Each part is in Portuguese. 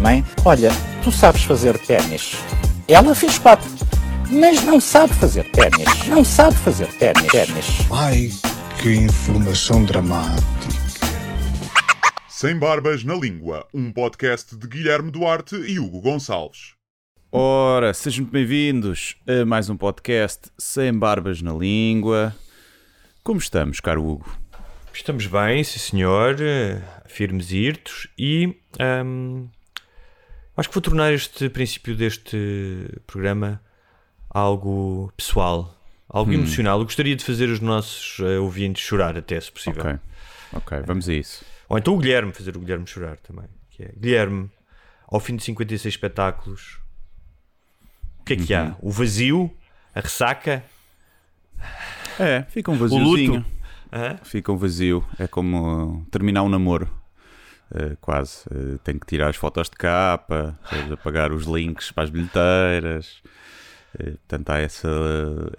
Mãe, olha, tu sabes fazer ténis. Ela fez quatro, mas não sabe fazer ténis. Não sabe fazer ténis. ténis. Ai, que informação dramática. Sem Barbas na Língua, um podcast de Guilherme Duarte e Hugo Gonçalves. Ora, sejam muito bem-vindos a mais um podcast sem barbas na língua. Como estamos, caro Hugo? Estamos bem, sim senhor, firmes e irtos e ahm, acho que vou tornar este princípio deste programa algo pessoal, algo Hum. emocional. Eu gostaria de fazer os nossos eh, ouvintes chorar até, se possível. Ok, ok, vamos a isso. Ou então o Guilherme, fazer o Guilherme chorar também. Que é, Guilherme, ao fim de 56 espetáculos, o que é que Uhum. há? O vazio? A ressaca? É, fica um O vaziozinho. luto? Hã? Fica um vazio. É como uh, terminar um namoro. Uh, quase. Uh, tem que tirar as fotos de capa, depois apagar os links para as bilheteiras. Uh, portanto, há essa,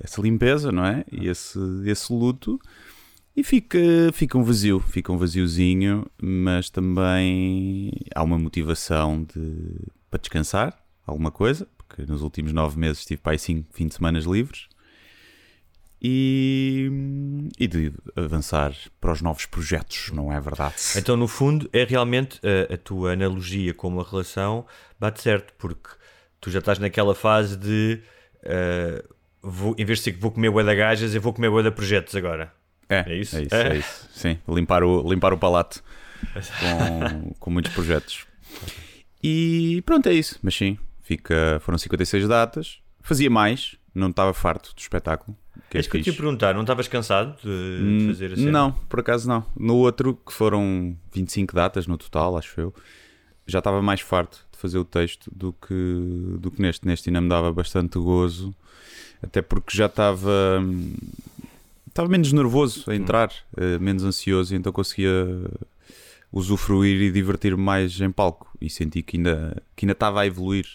essa limpeza, não é? E esse, esse luto. E fica, fica um vazio, fica um vaziozinho, mas também há uma motivação de, para descansar, alguma coisa, porque nos últimos nove meses tive para aí cinco fim de semanas livres e, e de avançar para os novos projetos, não é verdade? Então, no fundo, é realmente a, a tua analogia com uma relação bate certo, porque tu já estás naquela fase de eh, vou, em vez de ser que vou comer bué da gajas, eu vou comer bué da projetos agora. É, É isso? É isso, É? é isso. Sim, limpar o, limpar o palato com, com muitos projetos. E pronto, é isso. Mas sim, fica, foram 56 datas. Fazia mais, não estava farto do espetáculo. Que É isso que eu te ia perguntar, não estavas cansado de, de Hum, fazer a cena? Não, por acaso não. No outro, que foram 25 datas no total, acho eu, já estava mais farto de fazer o texto do que, do que neste. Neste ainda me dava bastante gozo, até porque já estava. hum, Estava menos nervoso a entrar, eh, menos ansioso, e então conseguia usufruir e divertir-me mais em palco. E senti que ainda, que ainda estava a evoluir,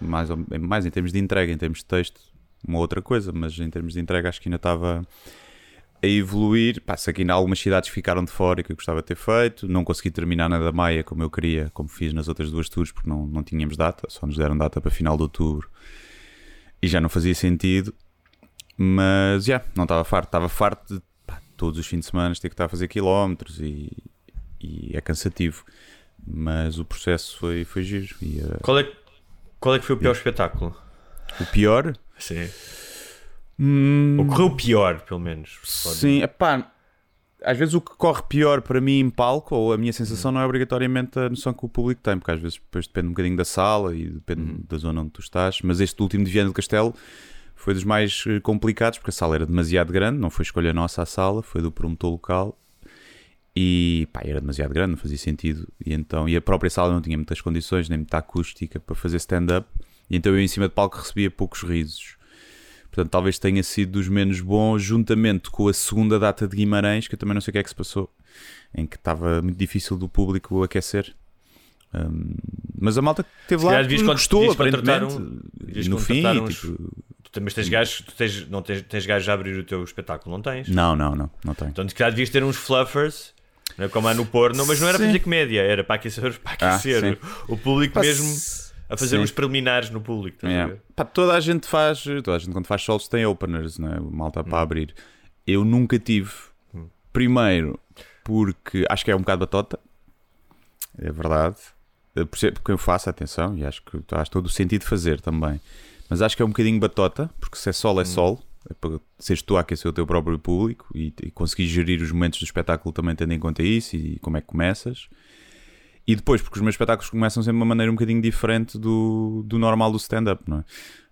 mais, mais em termos de entrega, em termos de texto, uma outra coisa, mas em termos de entrega acho que ainda estava a evoluir. Sei que ainda algumas cidades ficaram de fora e que eu gostava de ter feito. Não consegui terminar na da Maia como eu queria, como fiz nas outras duas tours, porque não, não tínhamos data, só nos deram data para final de outubro e já não fazia sentido. Mas já, não estava farto, estava farto de pá, todos os fins de semana ter que estar a fazer quilómetros e, e é cansativo. Mas o processo foi, foi giro. E, eh, Qual é, qual é que foi o pior espetáculo? o pior. Sim. Hum, Ou correu pior, pelo menos. Sim, epá, às vezes o que corre pior para mim em palco, ou a minha sensação, não é obrigatoriamente a noção que o público tem, porque às vezes depois depende um bocadinho da sala e depende da zona onde tu estás. Mas este último de Viana do Castelo foi dos mais eh, complicados, porque a sala era demasiado grande, não foi escolha nossa a sala, foi do promotor local. E pá, era demasiado grande, não fazia sentido. E, então, e a própria sala não tinha muitas condições, nem muita acústica para fazer stand-up. E então eu em cima de palco recebia poucos risos. Portanto, talvez tenha sido dos menos bons, juntamente com a segunda data de Guimarães, que eu também não sei o que é que se passou, em que estava muito difícil do público aquecer. Hum, mas a malta que esteve lá con- gostou, aparentemente. um- no fim, uns- tipo, Tu também tens gajos, tu tens, não tens, tens gajos a abrir o teu espetáculo, não tens? não, não, não, não tem. Então, se calhar devias ter uns fluffers, não é como há no porno, mas não era para Sim. fazer comédia, era para aquecer, para Ah, aquecer sim. o público Pá, mesmo a fazer sim. uns preliminares no público. estás a É. ver? Pá, toda a gente faz, toda a gente quando faz solos tem openers, né? malta Hum. para abrir. Eu nunca tive. Primeiro, porque acho que é um bocado batota, é verdade. Por ser- porque eu faço, atenção, e acho que faz todo o sentido de fazer também. Mas acho que é um bocadinho batota, porque se é sol, é Hum. sol. É para seres tu a aquecer o teu próprio público e, e conseguir gerir os momentos do espetáculo também tendo em conta isso e como é que começas. E depois, porque os meus espetáculos começam sempre de uma maneira um bocadinho diferente do, do normal do stand-up, não é?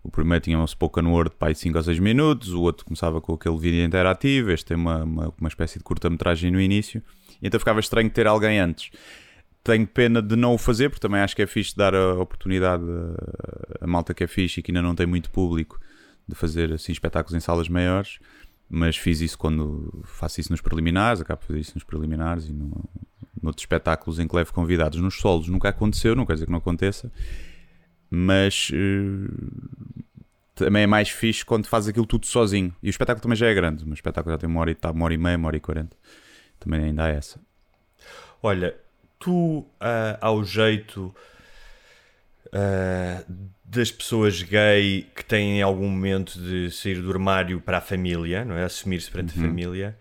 O primeiro tinha um spoken word aí 5 ou 6 minutos, o outro começava com aquele vídeo interativo, este tem uma, uma, uma espécie de curta-metragem no início, então ficava estranho ter alguém antes. tenho pena de não o fazer, porque também acho que é fixe dar a oportunidade a, a malta que é fixe e que ainda não tem muito público de fazer assim espetáculos em salas maiores. Mas fiz isso quando faço isso nos preliminares, acabo de fazer isso nos preliminares e no, noutros espetáculos em que levo convidados. Nos solos nunca aconteceu, não quer dizer que não aconteça, mas uh, também é mais fixe quando faz aquilo tudo sozinho. E o espetáculo também já é grande, o espetáculo já tem uma hora e, tá, uma hora e meia, uma hora e quarenta. Também ainda há essa. Olha, tu, uh, ao jeito uh, das pessoas gay que têm algum momento de sair do armário para a família, não é? Assumir-se perante uhum. a família.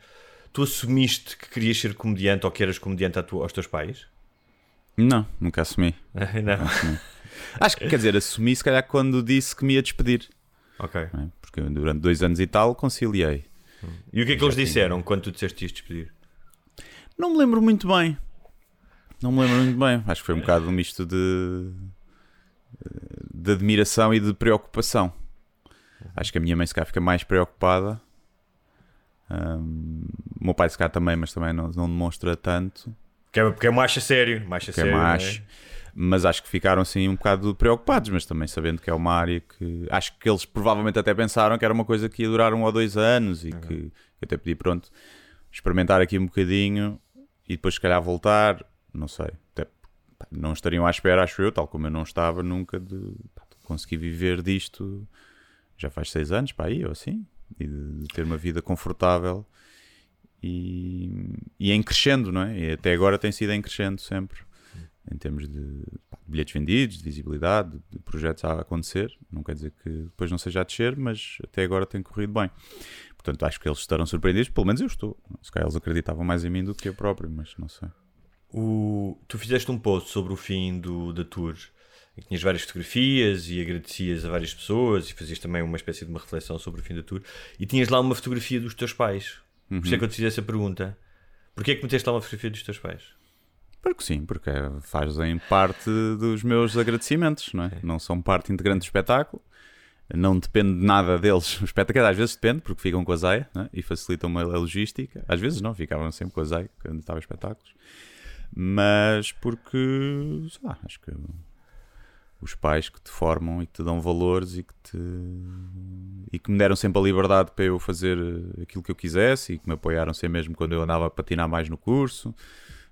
Tu assumiste que querias ser comediante ou que eras comediante aos teus pais? Não, nunca assumi. não. Assumi. Acho que, quer dizer, assumi se calhar quando disse que me ia despedir. Ok. É? Porque durante dois anos e tal conciliei. E o que é que eles disseram quando tu disseste que ias despedir? Não me lembro muito bem. Não me lembro muito bem. Acho que foi um bocado um misto de de admiração e de preocupação. Acho que a minha mãe se calhar fica mais preocupada. Um, o meu pai se calhar também, mas também não, não demonstra tanto. Porque é, porque é macho sério, macho porque sério. É macho. É? Mas acho que ficaram assim um bocado preocupados, mas também sabendo que é uma área que acho que eles provavelmente até pensaram que era uma coisa que ia durar um ou dois anos e uhum. que, que até pedi pronto experimentar aqui um bocadinho e depois se calhar voltar, não sei, até não estariam à espera, acho eu, tal como eu não estava nunca de, pá, conseguir viver disto já faz seis anos, para aí ou assim, e de, de, ter uma vida confortável e, e em crescendo, não é? E até agora tem sido em crescendo sempre, em termos de, de bilhetes vendidos, de visibilidade, de projetos a acontecer. Não quer dizer que depois não seja a descer, mas até agora tem corrido bem. Portanto, acho que eles estarão surpreendidos, pelo menos eu estou. Se calhar eles acreditavam mais em mim do que eu próprio, mas não sei. O, tu fizeste um post sobre o fim do, da tour em que tinhas várias fotografias e agradecias a várias pessoas e fazias também uma espécie de uma reflexão sobre o fim da tour e tinhas lá uma fotografia dos teus pais. Uhum. Por isso é que eu te fiz essa pergunta. Porquê é que meteste lá uma fotografia dos teus pais? Porque sim, porque fazem parte dos meus agradecimentos, não é? é. Não são parte integrante do espetáculo, não depende de nada deles. O espetáculo às vezes depende, porque ficam com a Zaya é? e facilitam a logística. Às vezes não, ficavam sempre com a Zaya quando estava espetáculos mas porque, sei lá, acho que os pais que te formam e que te dão valores e que te e que me deram sempre a liberdade para eu fazer aquilo que eu quisesse e que me apoiaram sempre mesmo quando eu andava a patinar mais no curso.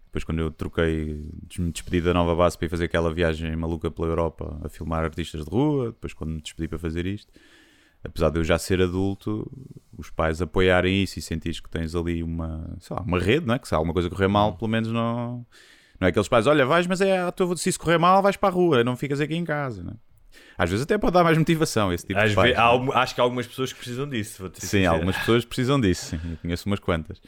Depois quando eu troquei, me despedi da nova base para ir fazer aquela viagem maluca pela Europa a filmar artistas de rua, depois quando me despedi para fazer isto, apesar de eu já ser adulto, os pais apoiarem isso e sentires que tens ali uma, lá, uma rede, não é? Que se há alguma coisa correr mal, pelo menos não. Não é aqueles pais, olha, vais, mas é a tua, se isso correr mal, vais para a rua, não ficas aqui em casa, não é? Às vezes até pode dar mais motivação esse tipo Às de pais, há, Acho que há algumas pessoas que precisam disso. sim, sincero. algumas pessoas precisam disso, sim. Eu conheço umas quantas.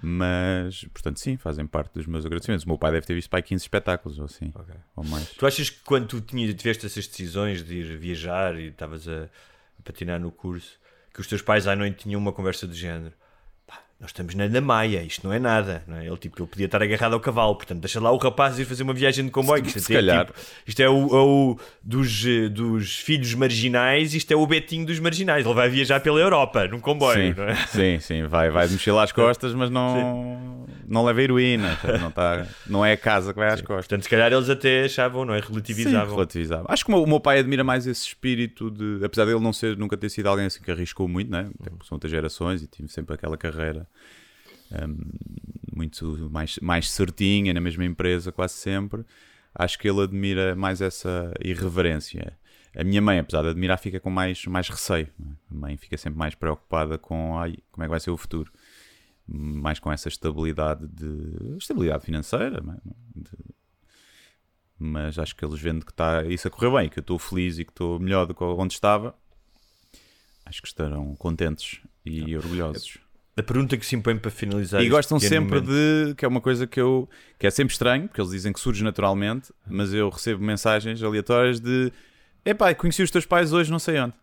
Mas, portanto, sim, fazem parte dos meus agradecimentos. O meu pai deve ter visto para 15 espetáculos ou assim, okay. ou mais. Tu achas que quando tu tinhas, tiveste essas decisões de ir viajar e estavas a, a patinar no curso, que os teus pais à noite tinham uma conversa do género nós estamos na, na Maia, isto não é nada. Não é? Ele, tipo, ele podia estar agarrado ao cavalo, portanto, deixa lá o rapaz ir fazer uma viagem de comboio. Se, isto, é, calhar. Tipo, isto é o, é o dos, dos filhos marginais, isto é o Betinho dos marginais. Ele vai viajar pela Europa num comboio, sim, é? Sim, sim, vai, vai mexer lá as costas, mas não, não leva heroína, não, tá, não é a casa que vai às sim. costas. Portanto, se calhar eles até achavam, não é? Relativizavam. Sim, relativizavam. Acho que o meu, o meu, pai admira mais esse espírito de, apesar dele não ser, nunca ter sido alguém assim que arriscou muito, né? São outras gerações e tive sempre aquela carreira um, muito mais, mais certinha, na mesma empresa, quase sempre. Acho que ele admira mais essa irreverência. A minha mãe, apesar de admirar, fica com mais, mais receio. É? A mãe fica sempre mais preocupada com ai, como é que vai ser o futuro. Mais com essa estabilidade de estabilidade financeira, é? de, mas acho que eles vendo que está isso a correr bem, que eu estou feliz e que estou melhor do que onde estava, acho que estarão contentes e orgulhosos. A pergunta que se impõe para finalizar. E gostam sempre momento. de. que é uma coisa que eu. que é sempre estranho, porque eles dizem que surge naturalmente, mas eu recebo mensagens aleatórias de. Epá, conheci os teus pais hoje, não sei onde.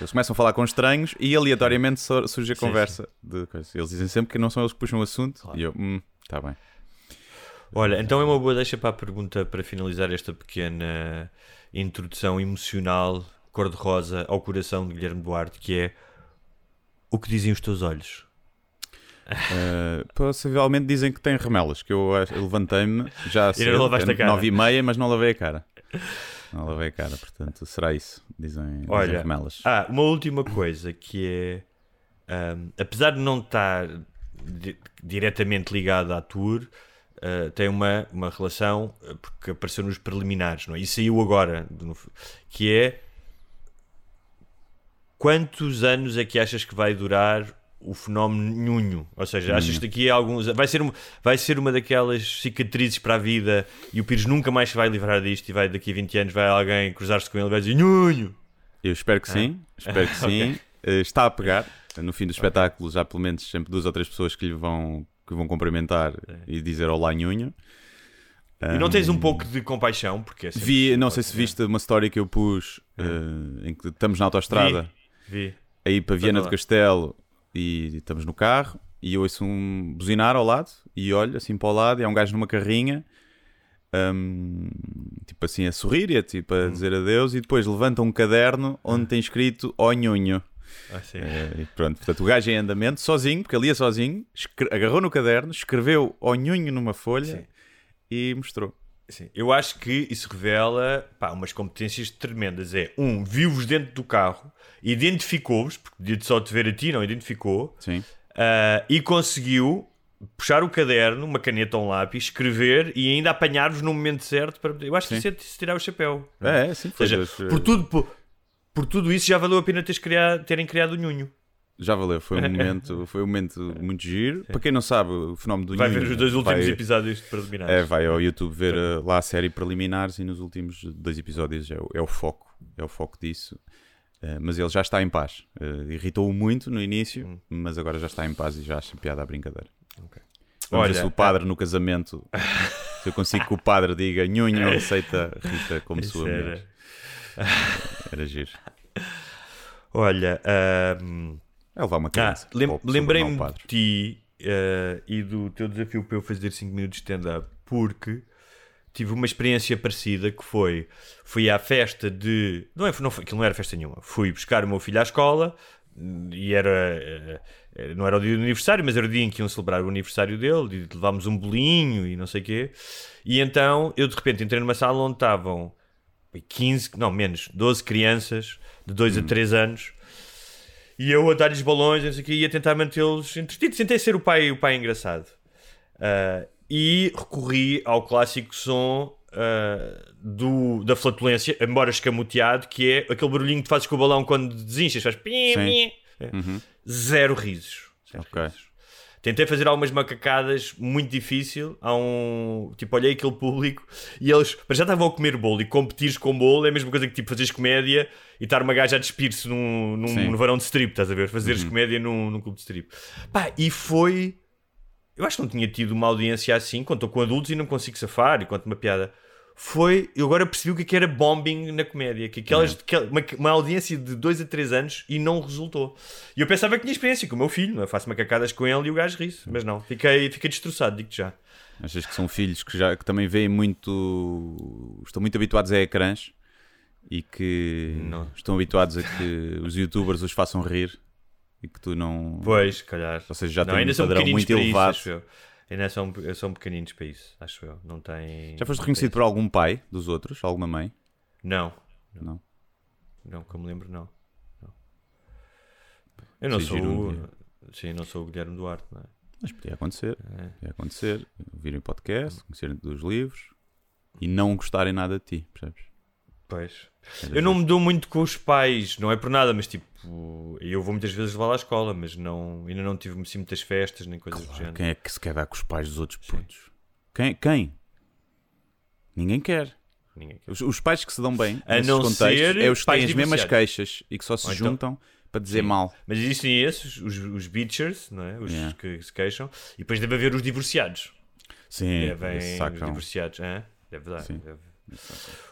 Eles começam a falar com estranhos e aleatoriamente surge a conversa. Sim, sim. Eles dizem sempre que não são eles que puxam o assunto claro. e eu, hum, tá bem. Olha, então é uma boa deixa para a pergunta para finalizar esta pequena introdução emocional, cor-de-rosa, ao coração de Guilherme Duarte, que é o que dizem os teus olhos? Uh, possivelmente dizem que tem remelas, que eu, levantei-me já E cara. 9 e meia, mas não lavei a cara. Não lavei a cara, portanto, será isso. Dizem, dizem Olha, remelas. Ah, uma última coisa que é. ahm, apesar de não estar di- diretamente ligado à tour, ah, tem uma, uma relação ah, porque apareceu nos preliminares, não é? E saiu agora, que é quantos anos é que achas que vai durar o fenómeno nhunho? Ou seja, achas que daqui a alguns vai ser uma, vai ser uma daquelas cicatrizes para a vida e o Pires nunca mais se vai livrar disto e vai daqui a 20 anos vai alguém cruzar-se com ele e vai dizer nhunho. Eu espero que sim, espero que sim. Eh, está a pegar. No fim do espetáculo, já pelo menos sempre duas ou três pessoas que lhe vão, que vão cumprimentar e dizer olá, nhunho. E não tens um pouco de compaixão, porque é Vi, não sei se viste uma história que eu pus eh, em que estamos na autostrada Vi. aí para Viana do Castelo e estamos no carro e eu ouço um buzinar ao lado e olho assim para o lado e é um gajo numa carrinha hum, tipo assim a sorrir e a, tipo, Hum. a dizer adeus e depois levanta um caderno onde tem escrito ó nhunho Ah, sim. E pronto, portanto o gajo em andamento sozinho, porque ele ia sozinho agarrou no caderno, escreveu ó nhunho numa folha Sim. e mostrou Sim. Eu acho que isso revela pá, umas competências tremendas. É, um, viu-vos dentro do carro, identificou-vos, porque podia só te ver a ti, não identificou, sim ah, e conseguiu puxar o caderno, uma caneta ou um lápis, escrever e ainda apanhar-vos no momento certo. Para... Eu acho que Sim. isso é de se tirar o chapéu. é, é sim, Ou foi seja, das- por tudo, por, por tudo isso já valeu a pena teres criado, terem criado o Nhunho. Já valeu, foi um momento, foi um momento muito giro. Para quem não sabe, o fenómeno do Vai ver os dois últimos vai- episódios de preliminares. É, vai ao YouTube ver uh, lá a série preliminares e nos últimos dois episódios é o, é o foco, é o foco disso. Uh, mas ele já está em paz. Uh, Irritou-o muito no início, Hum. mas agora já está em paz e já acha piada à brincadeira. Ok. Vamos Olha, se o padre no casamento, se eu consigo que o padre diga Nhunho aceita Rita como Isso sua era- mulher. Era giro. Olha, ahm, É levar uma Ah, criança. lem- para o lembrei-me de ti eh, e do teu desafio para eu fazer 5 minutos de stand-up porque tive uma experiência parecida que foi fui à festa de não é não foi, aquilo não era festa nenhuma fui buscar o meu filho à escola e era eh, eh, não era o dia do aniversário mas era o dia em que iam celebrar o aniversário dele e levámos um bolinho e não sei o quê e então eu de repente entrei numa sala onde estavam 15, não menos 12 crianças de 2 a 3 anos e eu a dar-lhes balões não sei o quê, e a tentar mantê-los entretidos. Tentei ser o pai, o pai engraçado. Ah, e recorri ao clássico som ah, do, da flatulência, embora escamoteado, que é aquele barulhinho que fazes com o balão quando desinchas, faz pim, pim. É. Zero risos. Zero Ok. risos. Tentei fazer algumas macacadas muito difícil. Há um. Tipo, olhei aquele público e eles para já estavam a comer bolo e competir com bolo é a mesma coisa que tipo fazeres comédia e estar uma gaja a despir-se num, num, Sim. no varão de strip, estás a ver? Fazeres comédia num, num clube de strip. Pá, e foi. Eu acho que não tinha tido uma audiência assim, quando estou com adultos e não consigo safar e conto uma piada. Foi. Eu agora percebi o que é que era bombing na comédia. Que aquelas, que- uma, uma audiência de 2 a 3 anos e não resultou. E eu pensava que tinha experiência com o meu filho, não é? faço macacadas com ele e o gajo ri-se. Mas não, fiquei, fiquei destroçado, digo-te já. Achas que são filhos que, já, que também veem muito. estão muito habituados a ecrãs e que Não. estão habituados a que os youtubers os façam rir e que tu não. Pois, calhar. Ou seja, já não, tem ainda um padrão muito elevado. isso, eu. Ainda são, são pequeninos para isso, acho eu. Não tem. Já foste reconhecido por algum pai dos outros? Alguma mãe? Não, Não. não, que eu me lembro, não. não. Eu não Sim, sou. giro um o-. Sim, não sou o Guilherme Duarte, não é? Mas podia acontecer. É. Podia acontecer. Virem podcast, conhecerem dos livros e não gostarem nada de ti, percebes? Pois. Eu não me dou muito com os pais, não é por nada, mas tipo, eu vou muitas vezes levá-la à escola, mas não, ainda não tive assim, muitas festas nem coisas do Claro, género. quem é que se quer dar com os pais dos outros putos? Quem? Quem? Ninguém quer. Ninguém quer. Os, os pais que se dão bem A não contextos ser é os que têm as mesmas queixas e que só se Ou então- juntam para dizer Sim. mal. Mas existem esses, os, os bitchers, não é? Os Yeah. que se queixam, e depois deve haver os divorciados. Sim, Devem os divorciados, é? Deve dar. Sim. deve.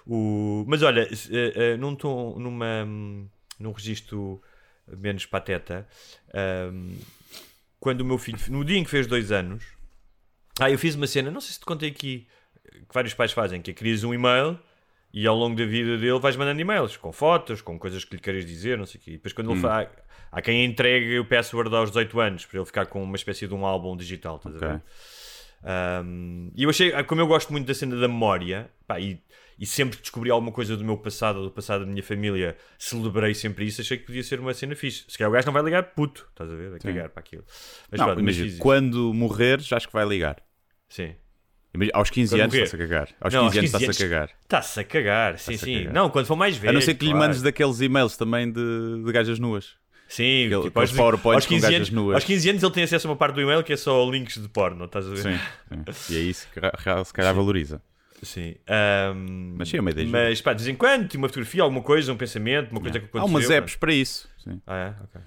O... Mas olha, eh, eh, num tom, numa, hum, num registro menos pateta, hum, quando o meu filho, no dia em que fez dois anos, ah, eu fiz uma cena, não sei se te contei aqui, que vários pais fazem, que é crias um e-mail e ao longo da vida dele vais mandando e-mails com fotos, com coisas que lhe queres dizer, não sei o quê. E depois quando ele fa... há quem entregue o password aos 18 anos para ele ficar com uma espécie de um álbum digital, estás a Ok. ver? Um, e eu achei, como eu gosto muito da cena da memória, pá, e, e sempre que descobri alguma coisa do meu passado ou do passado da minha família, celebrei sempre isso, achei que podia ser uma cena fixe. Se calhar o gajo não vai ligar puto, estás a ver? Vai cagar para aquilo. Mas Não, pronto, mas imagina, quando morreres, acho que vai ligar. Sim. Imagina, aos 15 Quando anos está-se a cagar. Aos Não, 15 anos está-se a cagar. Está-se a cagar, sim, a sim. cagar. Não, quando for mais velho. A não ser que lhe claro. mandes daqueles e-mails também de, de gajas nuas. Sim, Aquele- tipo, aos, PowerPoints aos, com 15 gajas anos, nuas. aos 15 anos ele tem acesso a uma parte do e-mail que é só links de porno, estás a ver? Sim, sim. E é isso que se calhar valoriza. Sim. Ahm, Mas sim, é uma ideia Mas pá, de vez em quando, uma fotografia, alguma coisa, um pensamento, uma coisa que Há aconteceu. umas pá. apps para isso. Sim. Ah, é? Ok.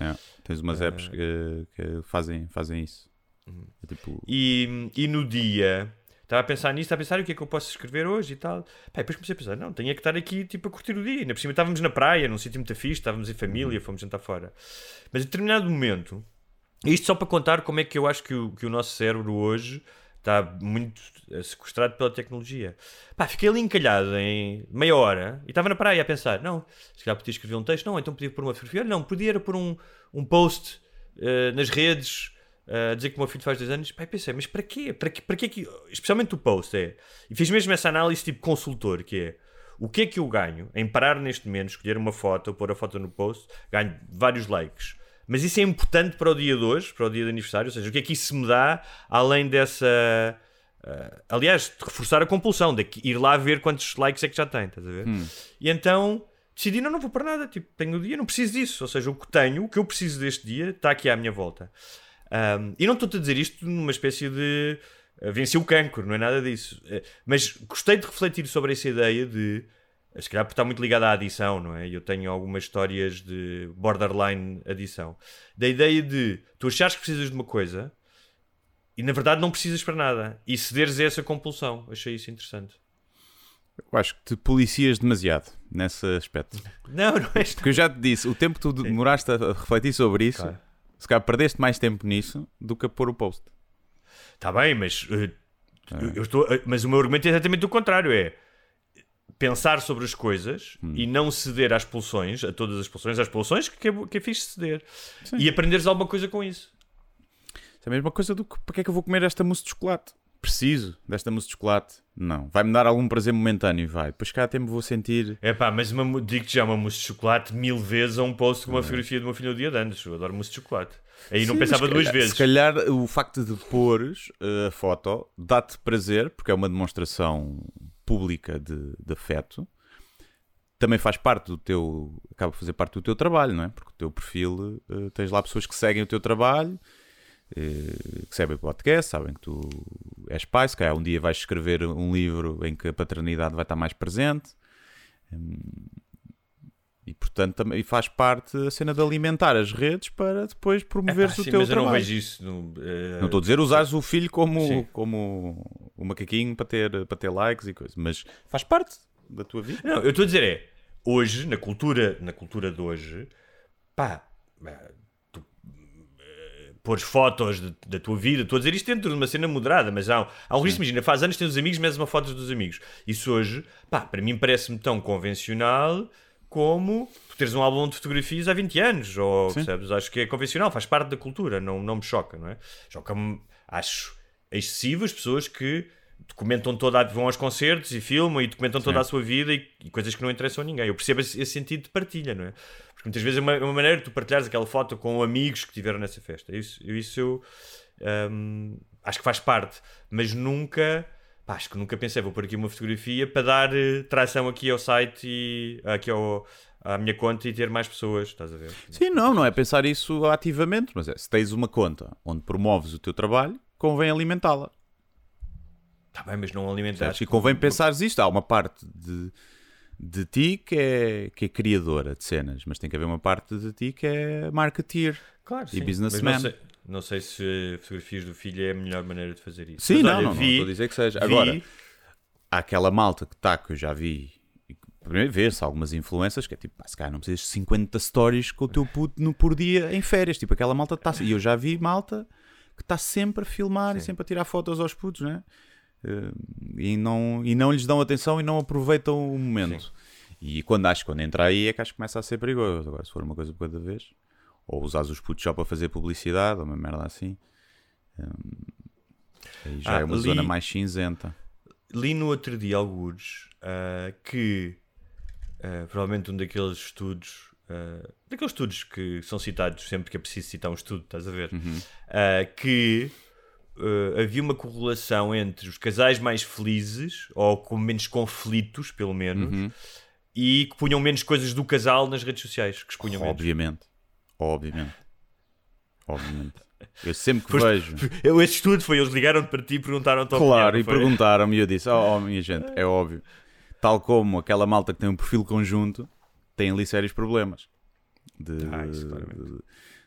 É. Tens umas apps que, que fazem, fazem isso. Uhum. É tipo, E, e no dia, estava a pensar nisso, estava a pensar o que é que eu posso escrever hoje e tal. Pá, e depois comecei a pensar, não, tinha que estar aqui tipo a curtir o dia. Ainda por cima estávamos na praia, num sítio muito fixe, estávamos em família, Uhum. fomos jantar fora. Mas em determinado momento, isto só para contar como é que eu acho que o, que o nosso cérebro hoje está muito eh, sequestrado pela tecnologia. Pá, fiquei ali encalhado em meia hora e estava na praia a pensar, não, se calhar podia escrever um texto, não, então podia pôr uma fotografia, não, podia era pôr um, um post eh, nas redes a dizer que o meu filho faz dois anos. Eu pensei, mas para quê? Para quê, para quê que... Especialmente o post, é. E fiz mesmo essa análise tipo consultor, que é o que é que eu ganho em parar neste momento, escolher uma foto, pôr a foto no post, ganho vários likes. Mas isso é importante para o dia de hoje, para o dia de aniversário, ou seja, o que é que isso me dá além dessa. ah, aliás, de reforçar a compulsão, de ir lá ver quantos likes é que já tem, estás a ver? E então decidi, não, não vou para nada, tipo, tenho o dia, não preciso disso, ou seja, o que tenho, o que eu preciso deste dia, está aqui à minha volta. Um, e não estou-te a dizer isto numa espécie de uh, vencer o cancro, não é nada disso. Uh, mas gostei de refletir sobre essa ideia de, se calhar porque está muito ligada à adição, não é? Eu tenho algumas histórias de borderline adição. Da ideia de tu achares que precisas de uma coisa e na verdade não precisas para nada e cederes a essa compulsão. Achei isso interessante. eu acho que te policias demasiado nesse aspecto. Não, não é Porque eu já te disse, o tempo que tu demoraste a refletir sobre isso, Claro. Se calhar perdeste mais tempo nisso do que a pôr o post. Está bem, mas uh, eu estou, uh, mas o meu argumento é exatamente o contrário, é pensar sobre as coisas e não ceder às pulsões, a todas as pulsões, às pulsões que é, que é fixe ceder. E aprenderes alguma coisa com isso. Isso é a mesma coisa do que para que é que eu vou comer esta mousse de chocolate? Preciso desta mousse de chocolate? Não. Vai-me dar algum prazer momentâneo? Vai. Depois cá até me vou sentir. É pá, mas uma, digo-te já uma mousse de chocolate mil vezes a um post com uma fotografia do meu filho no dia de anos. Eu adoro mousse de chocolate. Aí não Sim, pensava mas se duas calhar- vezes. Se calhar o facto de pôres eh, a foto dá-te prazer, porque é uma demonstração pública de, de afeto. Também faz parte do teu. acaba por fazer parte do teu trabalho, não é? Porque o teu perfil eh, tens lá pessoas que seguem o teu trabalho, que sabem o podcast, sabem que tu és pai. Se calhar um dia vais escrever um livro em que a paternidade vai estar mais presente. Hum, E portanto também faz parte a cena de alimentar as redes para depois promoveres o sim, teu mas eu não trabalho. vejo isso. No, eh, Não estou a dizer usares o filho como, Sim. como o macaquinho para ter, para ter likes e coisas, mas faz parte da tua vida. Não, eu estou a dizer é, hoje, na cultura, na cultura de hoje, pá, eh, eh, pôres fotos de- da tua vida, estou a dizer isto dentro de uma cena moderada, mas há, um- há um risco, imagina, faz anos tens os amigos, metes uma foto dos amigos. Isso hoje, pá, para mim parece-me tão convencional como tu teres um álbum de fotografias há 20 anos, ou percebes? Acho que é convencional, faz parte da cultura, não, não me choca, não é? Choca-me, acho excessivo as pessoas que documentam toda a, vão aos concertos e filmam e documentam toda a sua vida e, e coisas que não interessam a ninguém. Eu percebo esse, esse sentido de partilha, não é? Porque muitas vezes é uma, é uma maneira de tu partilhares aquela foto com amigos que estiveram nessa festa. Isso, eu- isso eu hum, acho que faz parte, mas nunca. pá, acho que nunca pensei, vou pôr aqui uma fotografia para dar eh, tração aqui ao site e aqui ao, à minha conta e ter mais pessoas, estás a ver? Sim, não, não é pensar isso ativamente, mas é se tens uma conta onde promoves o teu trabalho, convém alimentá-la. Tá bem, mas não alimentar. Percebes? E convém pensares isto. Há uma parte de, de ti que é, que é criadora de cenas, mas tem que haver uma parte de ti que é marketeer. Claro, e sim. businessman. Não sei, não sei se fotografias do filho é a melhor maneira de fazer isso. Sim, Mas, não, olha, não, não vi- estou a dizer que seja. vi- Agora, há aquela malta que está, que eu já vi, primeiro ver-se algumas influências, que é tipo, pá, se calhar não precisas de 50 stories com o teu puto no, por dia em férias. Tipo, aquela malta está. E eu já vi malta que está sempre a filmar e sempre a tirar fotos aos putos, né? Eh, e, não, e não lhes dão atenção e não aproveitam o momento. E quando acho que quando entra aí é que acho que começa a ser perigoso. Agora, se for uma coisa por cada vez, ou usas os putos só para fazer publicidade, ou uma merda assim, hum, aí já Ah, é uma li- zona mais cinzenta. Li no outro dia, alguns, ah, que ah, provavelmente um daqueles estudos, ah, daqueles estudos que são citados sempre que é preciso citar um estudo, estás a ver? Ah, que ah, havia uma correlação entre os casais mais felizes, ou com menos conflitos, pelo menos, e que punham menos coisas do casal nas redes sociais, que expunham. Obviamente. Obviamente. Obviamente. Eu sempre que Foste- vejo. Eu, esse estudo foi, eles ligaram para ti e perguntaram-te Claro, opinião, e perguntaram-me e eu disse: Oh, oh, minha gente, é óbvio. Tal como aquela malta que tem um perfil conjunto, tem ali sérios problemas de, Ah, isso, claramente. de,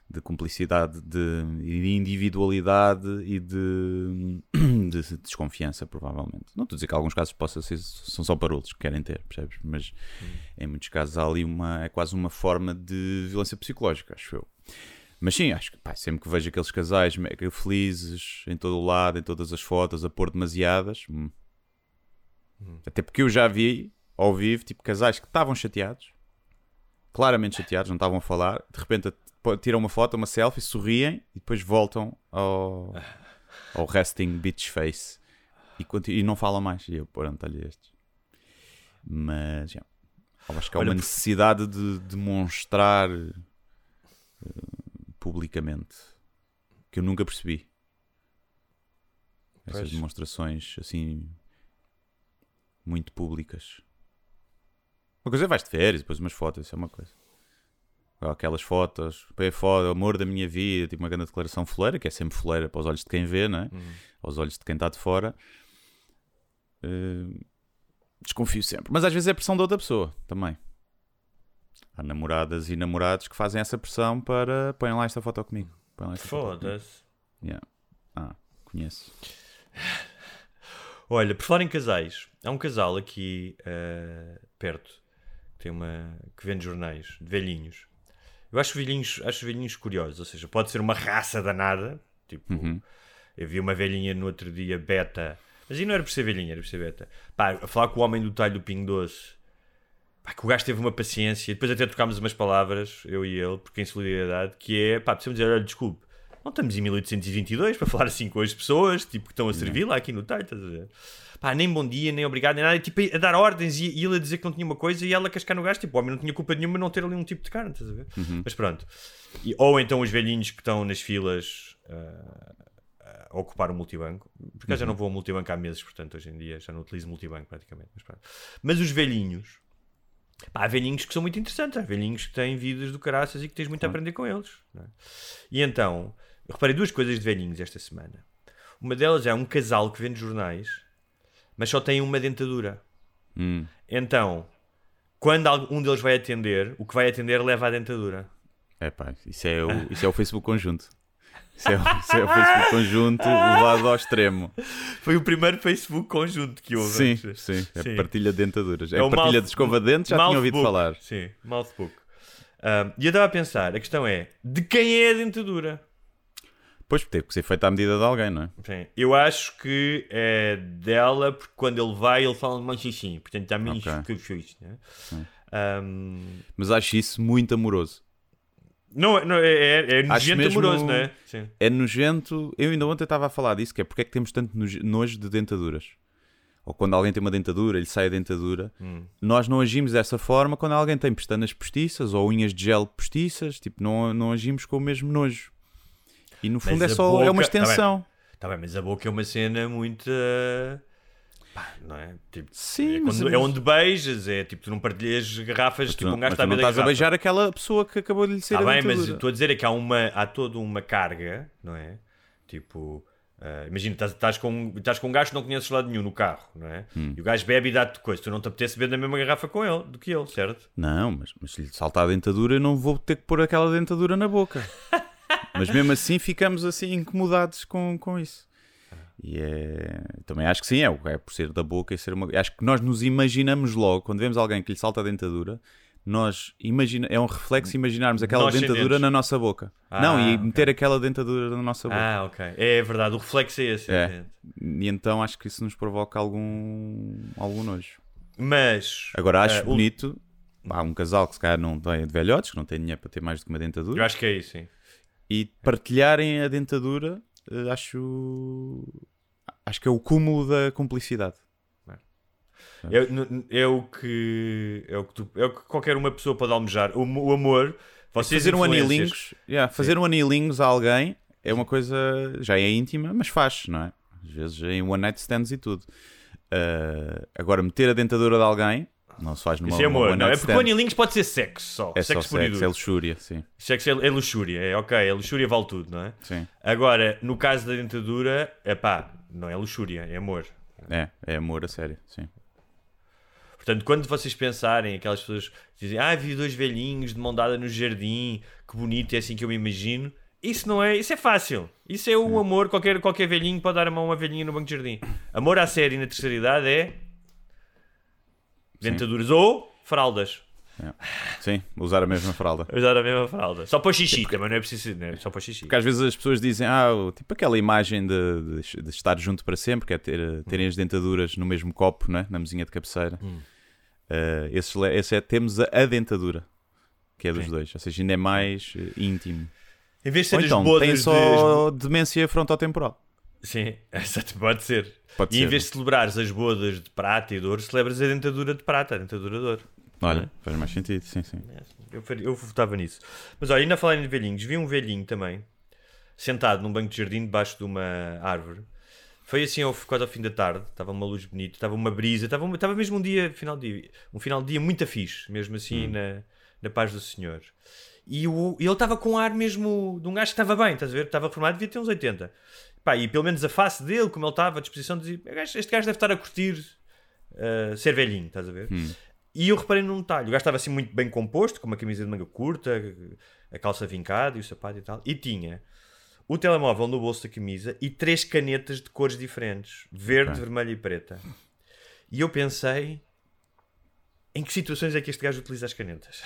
de cumplicidade, de, de individualidade e de, de desconfiança, provavelmente. Não estou a dizer que alguns casos possa ser, são só parolos que querem ter, percebes? Mas Hum. em muitos casos há ali uma, é quase uma forma de violência psicológica, acho eu. Mas sim, acho que pá, sempre que vejo aqueles casais mega felizes em todo o lado, em todas as fotos, a pôr demasiadas, hum. até porque eu já vi ao vivo tipo casais que estavam chateados, claramente chateados, não estavam a falar, de repente tiram uma foto, uma selfie, sorriem e depois voltam ao, ao resting bitch face e, e não falam mais. E eu, pronto, olha estes. Mas. Eu acho que há Olha, uma necessidade de demonstrar eh, publicamente que eu nunca percebi. Essas Pois. demonstrações assim muito públicas. Uma coisa é vais de férias, depois umas fotos, isso é uma coisa. Aquelas fotos, bem foda, amor da minha vida, tipo uma grande declaração foleira, que é sempre foleira para os olhos de quem vê, não é? Aos olhos de quem está de fora. Eh, desconfio sempre. Mas às vezes é pressão da outra pessoa também. Há namoradas e namorados que fazem essa pressão para põem lá esta foto comigo. Foda-se. Yeah. Ah, conheço. Olha, por falar em casais, há um casal aqui eh, perto que, tem uma, que vende jornais de velhinhos. Eu acho velhinhos, acho velhinhos curiosos, ou seja, pode ser uma raça danada. Tipo, eu vi uma velhinha no outro dia, beta, mas aí não era por ser velhinha, era por ser beta. Pá, a falar com o homem do talho do Pingo Doce. Pá, que o gajo teve uma paciência, depois até trocámos umas palavras, eu e ele, porque em solidariedade, que é, pá, precisamos dizer, olha, desculpe, não estamos em 1822 para falar assim com as pessoas, tipo, que estão a servir lá aqui no talho, estás a ver? Pá, nem bom dia, nem obrigado, nem nada, tipo, a dar ordens e, e ele a dizer que não tinha uma coisa e ela a cascar no gajo, tipo, o homem não tinha culpa nenhuma de não ter ali um tipo de carne, estás a ver? Mas pronto. E- ou então os velhinhos que estão nas filas ah, a ocupar o multibanco, porque eu já não vou ao multibanco há meses, portanto, hoje em dia já não utilizo multibanco praticamente, mas pronto. Mas os velhinhos, Pá, há velhinhos que são muito interessantes, há velhinhos que têm vidas do caraças e que tens muito a aprender com eles. é? E então, eu reparei duas coisas de velhinhos esta semana. Uma delas é um casal que vende jornais, mas só tem uma dentadura. Hum. Então, quando algum deles vai atender, o que vai atender leva a dentadura. É pá, isso é o, isso é o Facebook conjunto. Isso é, o- isso é o Facebook conjunto levado ao extremo. Foi o primeiro Facebook conjunto que houve. Sim, antes. sim. É Sim. partilha de dentaduras. É, É partilha mouth- de escova de dentes, já tinha ouvido Mouthbook. falar. Sim, mouthbook. Ah, e eu estava a pensar, a questão é, de quem é a dentadura? Pois teve que ser feita à medida de alguém, não é? Sim. Eu acho que é dela, porque quando ele vai, ele fala mais assim. Portanto, está menos Ok. que eu fiz. Né? Ahm, Mas acho isso muito amoroso. não, não, é, é, é Acho nojento mesmo- amoroso, não é? Sim. É nojento. Eu ainda ontem estava a falar disso, que é porque é que temos tanto nojo- nojo de dentaduras. Ou quando alguém tem uma dentadura, ele sai a dentadura. Hum. Nós não agimos dessa forma quando alguém tem pestanas postiças ou unhas de gel postiças. Tipo, não, não agimos com o mesmo nojo. E no fundo Mas é a só boca- é uma tá bem. extensão. Tá bem, mas a boca é uma cena muito. ah, pá, não é? Tipo, Sim, é, mas- quando- é onde beijas, é tipo, tu não partilhas garrafas, Mas tipo, não, um gajo está beber da estás a beijar aquela pessoa que acabou de lhe ser Está a bem, mas estou a dizer é que há, uma, há toda uma carga, não é? Tipo, ah, imagina, estás, estás, com, estás com um gajo que não conheces lado nenhum no carro, não é? Hum. E o gajo bebe e dá-te coisa. Tu não te apetece beber na mesma garrafa com ele, do que ele, certo? Não, mas, mas se lhe saltar a dentadura, eu não vou ter que pôr aquela dentadura na boca. mas mesmo assim ficamos assim incomodados com, com isso. E é... também acho que sim, é, o- é por ser da boca e ser uma. Acho que nós nos imaginamos logo, quando vemos alguém que lhe salta a dentadura, nós imagina é um reflexo imaginarmos aquela Nós dentadura na nossa boca. Ah, não, e ok. meter aquela dentadura na nossa boca. Ah, ok. É verdade, o reflexo é esse. É. E então acho que isso nos provoca algum, algum nojo. Mas. Agora acho o- bonito. Há um casal que se calhar não tem de velhotes, que não tem dinheiro para ter mais do que uma dentadura. Eu acho que é isso, sim. E partilharem a dentadura, eh, acho. Acho que é o cúmulo da cumplicidade. É, n- é o que. É o que, tu- é o que qualquer uma pessoa pode almejar. O, o amor. Vocês fazer um anilinhos, yeah, fazer um anilinhos a alguém é uma coisa já é íntima, mas faz, não é? Às vezes em one night stands e tudo. Uh, agora, meter a dentadura de alguém não se faz numa, Isso é amor, não é? Porque o anilinhos pode ser sexo só. É só sexo e sexo, é luxúria, sim. Sexo é, é luxúria, é ok, é luxúria vale tudo, não é? sim. Agora, no caso da dentadura, é pá, não é luxúria, é amor. É, é amor a sério, sim. Portanto, quando vocês pensarem, aquelas pessoas que dizem, ah, vi dois velhinhos de mão dada no jardim, que bonito, é assim que eu me imagino. Isso não é, isso é fácil. Isso é o amor, qualquer, qualquer velhinho pode dar a mão a uma velhinha no banco de jardim. Amor à série na terceira idade é dentaduras ou fraldas. Sim, usar a mesma fralda. Usar a mesma fralda. Só para xixi, também não é preciso, não é só para xixi. Porque às vezes as pessoas dizem, ah, tipo aquela imagem de, de- de estar junto para sempre, que é ter, terem as dentaduras no mesmo copo, né? na mesinha de cabeceira. Uh, esse, le- esse é, temos a, a dentadura, que é dos Sim. dois, ou seja, ainda é mais eh, íntimo. Em vez de ser Ou as então, bodas tem de- só demência frontotemporal. Sim, exato, pode ser. Pode e em ser, vez de celebrares as bodas de prata e de ouro, celebras a dentadura de prata, a dentadura de ouro. Olha, faz mais sentido, sim, sim. Eu, faria- eu votava nisso. Mas olha, ainda falando de velhinhos, vi um velhinho também, sentado num banco de jardim debaixo de uma árvore. Foi assim ao, quase ao fim da tarde, estava uma luz bonita, estava uma brisa, estava, uma- estava mesmo um dia, final de dia, um final de dia muito fixe, mesmo assim na, na paz do Senhor. E, o, e ele estava com um ar mesmo de um gajo que estava bem, estás a ver? Estava reformado, devia ter uns 80. Pá, e pelo menos a face dele, como ele estava, a disposição, dizia: "Este gajo- deve estar a curtir uh, ser velhinho, estás a ver? E eu reparei num detalhe: o gajo estava assim muito bem composto, com uma camisa de manga curta, a calça vincada e o sapato e tal, e tinha o telemóvel no bolso da camisa e três canetas de cores diferentes: verde, Ok. vermelha e preta. E eu pensei. Em que situações é que este gajo utiliza as canetas?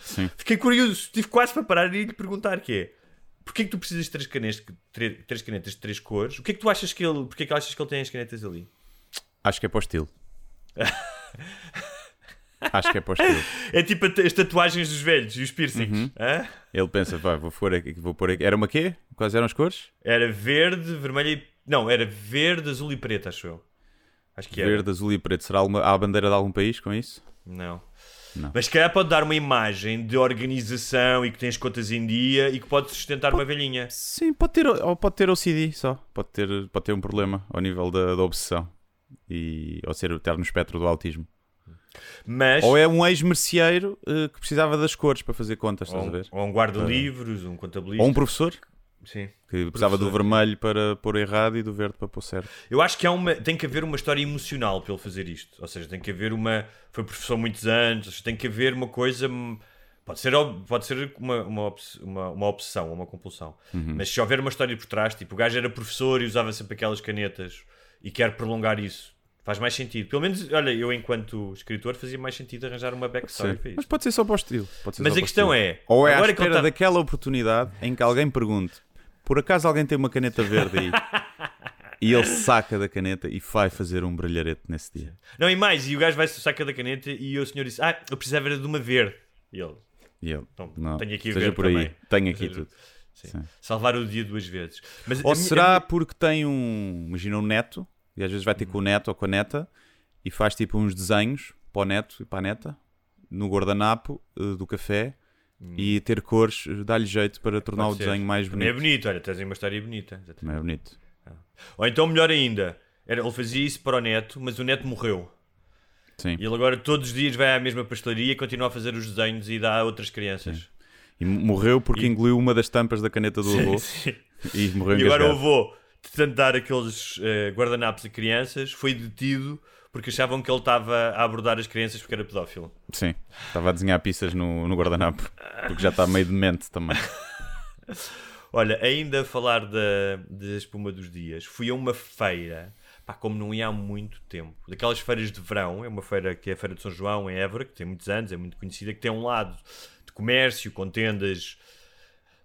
Sim. Fiquei curioso, tive quase para parar e lhe perguntar que é Porquê que tu precisas de três canetas, três, canetas de três cores? O que é que tu achas que ele. Porquê que achas que ele tem as canetas ali? Acho que é para o estilo. Acho que é para o estilo. É tipo as tatuagens dos velhos e os piercings. hã? Ele pensa, vai, vou pôr aqui, vou pôr aqui. Era uma quê? Quais eram as cores? Era verde, vermelho e. Não, era verde, azul e preto, acho eu. Acho que era. Verde, azul e preto. Será alguma, há a bandeira de algum país com isso? Não. Não. Mas se calhar pode dar uma imagem de organização e que tens contas em dia e que pode sustentar uma velhinha. Sim, pode ter, ou pode ter OCD só. Pode ter, pode ter um problema ao nível da, da obsessão. E, ou ser estar no espectro do autismo. Mas. Ou é um ex-merceeiro eh, que precisava das cores para fazer contas, estás ou, a ver? ou um guarda-livros, um contabilista. Ou um professor Sim. que precisava do Professor. vermelho para pôr errado e do verde para pôr certo. Eu acho que há uma, tem que haver uma história emocional para ele fazer isto. Ou seja, tem que haver uma. Foi professor muitos anos, tem que haver uma coisa. Pode ser, pode ser uma, uma, uma, uma obsessão, uma compulsão. Mas se houver uma história por trás, tipo, o gajo era professor e usava sempre aquelas canetas e quer prolongar isso, faz mais sentido. Pelo menos, olha, eu enquanto escritor fazia mais sentido arranjar uma backstory para Mas pode ser só para o estilo. Mas a questão estilo. é, Ou é à agora que ele espera tá- daquela oportunidade em que alguém pergunte por acaso alguém tem uma caneta verde aí e ele saca da caneta e vai fazer um brilharete nesse dia. Não, e mais, e o gajo vai saca da caneta e o senhor disse: Ah, eu precisava era de uma verde. E ele, E ele, Então, não, tenho aqui a verde por aí, também. tenho aqui Seja- tudo. Sim. Sim. Salvar o dia duas vezes. Mas Ou será minha- porque tem um, imagina um neto, e às vezes vai ter com o neto ou com a neta e faz tipo uns desenhos para o neto e para a neta no guardanapo eh, do café e ter cores eh, dá-lhe jeito para tornar. Pode o ser. desenho mais Também é bonito. bonito, olha, tens aí uma história bonita. Também é bonito. Ou então, melhor ainda, ele fazia isso para o neto, mas o neto morreu. Sim. E ele agora todos os dias vai à mesma pastelaria, continua a fazer os desenhos e dá a outras crianças. E morreu porque E- engoliu uma das tampas da caneta do avô Sim. e morreu E agora o avô, de tanto dar aqueles eh, guardanapos a crianças, foi detido porque achavam que ele estava a abordar as crianças porque era pedófilo. Sim, estava a desenhar pistas no, no guardanapo porque já está meio demente também. Olha, ainda a falar da, da espuma dos dias, fui a uma feira. pá, como não ia há muito tempo. Daquelas feiras de verão, é uma feira que é a Feira de São João, em Évora, que tem muitos anos, é muito conhecida, que tem um lado de comércio, com tendas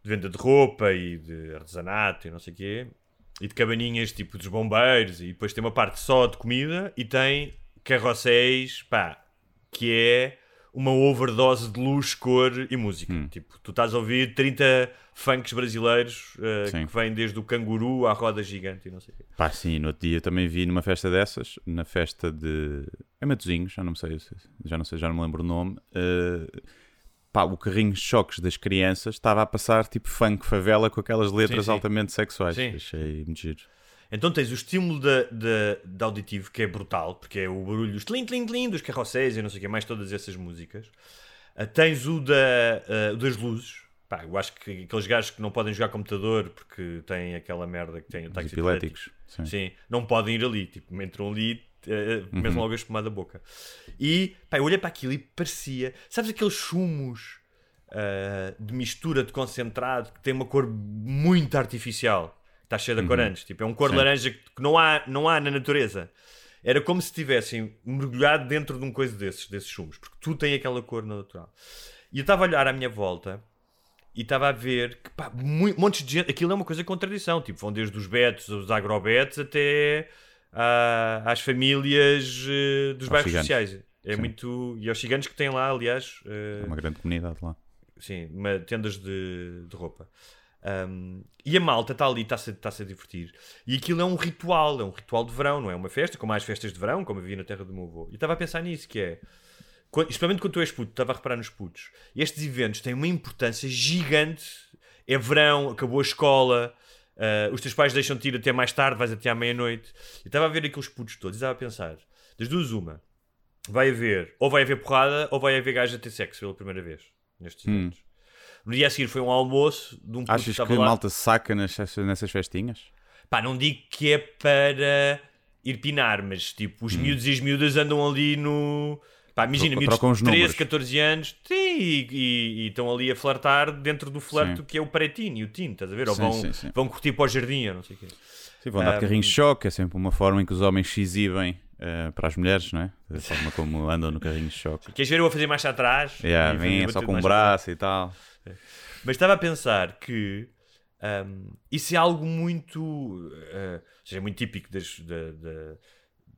de venda de roupa e de artesanato e não sei o quê, e de cabaninhas tipo dos bombeiros, e depois tem uma parte só de comida e tem carrosséis, pá, que é uma overdose de luz, cor e música. Tipo, tu estás a ouvir 30 funks brasileiros uh, que vêm desde o canguru à roda gigante e não sei o quê. Pá, sim, no outro dia também vi numa festa dessas, na festa de. É Matozinhos, já não sei, se- já não sei, já não me lembro o nome. eh, pá, o carrinho de choques das crianças estava a passar tipo funk favela com aquelas letras sim. altamente sexuais. Sim. Achei muito giro. Então tens o estímulo da, da, da auditivo, que é brutal, porque é o barulho, os tlim, tlim, tlim dos carrosséis e não sei o que, mais todas essas músicas. Ah, tens o, da, o das luzes. Pá, eu acho que aqueles gajos que não podem jogar computador porque têm aquela merda que tem o táxi epiléticos. Sim. Sim, não podem ir ali. Tipo, entram ali, uh, mesmo logo a espumar da boca. E, pá, eu olhei para aquilo e parecia... Sabes aqueles chumos uh, de mistura de concentrado que tem uma cor muito artificial? Está cheia de corantes. Tipo, é um cor Sim. laranja que não há, não há na natureza. Era como se tivessem mergulhado dentro de um coisa desses, desses chumos. Porque tu tem aquela cor natural. E eu estava a olhar à minha volta e estava a ver que pá, mu- montes de gente. Aquilo é uma coisa com tradição. Tipo, vão desde os betos, os agrobetos, até ah, às famílias eh, dos bairros sociais. É Sim. muito. E aos ciganos que têm lá, aliás, É uma grande comunidade lá. sim, uma, tendas de, de roupa. Um, e a malta está ali, está-se está-se a divertir. E aquilo é um ritual, é um ritual de verão, não é uma festa, como há as festas de verão, como havia na terra do meu avô. E estava a pensar nisso, que é, quando, especialmente quando tu és puto, estava a reparar nos putos, estes eventos têm uma importância gigante. É verão, acabou a escola, uh, os teus pais deixam-te ir até mais tarde, vais até à meia-noite. E estava a ver aqueles putos todos, e estava a pensar, das duas uma, vai haver, ou vai haver porrada, ou vai haver gajo a ter sexo pela primeira vez, nestes eventos. No dia a seguir foi um almoço de um puto que Achas que estava a lá. malta saca nessas, nessas festinhas? Pá, não digo que é para ir pinar, mas tipo, os miúdos e as miúdas andam ali no. Pá, imagina, miúdos de os 13, números. 14 anos, sim, e, e- e estão ali a flertar dentro do flerte Sim. que é o pré-teen e o teen, estás a ver? Ou Sim, vão, sim, sim. vão curtir para o jardim, ou não sei o quê. Sim, vão dar de Um, carrinho de choque, é sempre uma forma em que os homens se exibem eh, para as mulheres, não é? Da forma como andam no carrinho de choque. Queres ver eu a fazer marcha atrás? Yeah, vem bater só com o braço e tal. Mas estava a pensar que hum, isso é algo muito. eh, ou seja, muito típico das. da- da-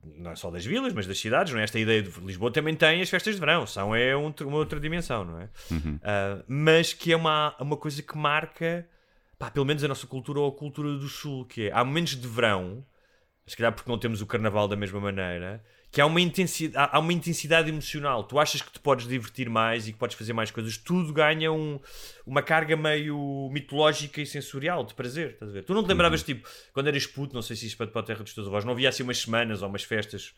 não é só das vilas, mas das cidades, não é? Esta ideia de Lisboa também tem as festas de verão, são é um- uma outra dimensão, não é? Ah, mas que é uma, uma coisa que marca, pá, pelo menos a nossa cultura ou a cultura do Sul, que é, há momentos de verão, se calhar porque não temos o carnaval da mesma maneira, que há uma intensidade, há uma intensidade emocional. Tu achas que te podes divertir mais e que podes fazer mais coisas, tudo ganha um- uma carga meio mitológica e sensorial de prazer. Estás a ver? Tu não te lembravas, tipo, quando eras puto, não sei se isso para para a terra dos teus avós, não havia assim umas semanas ou umas festas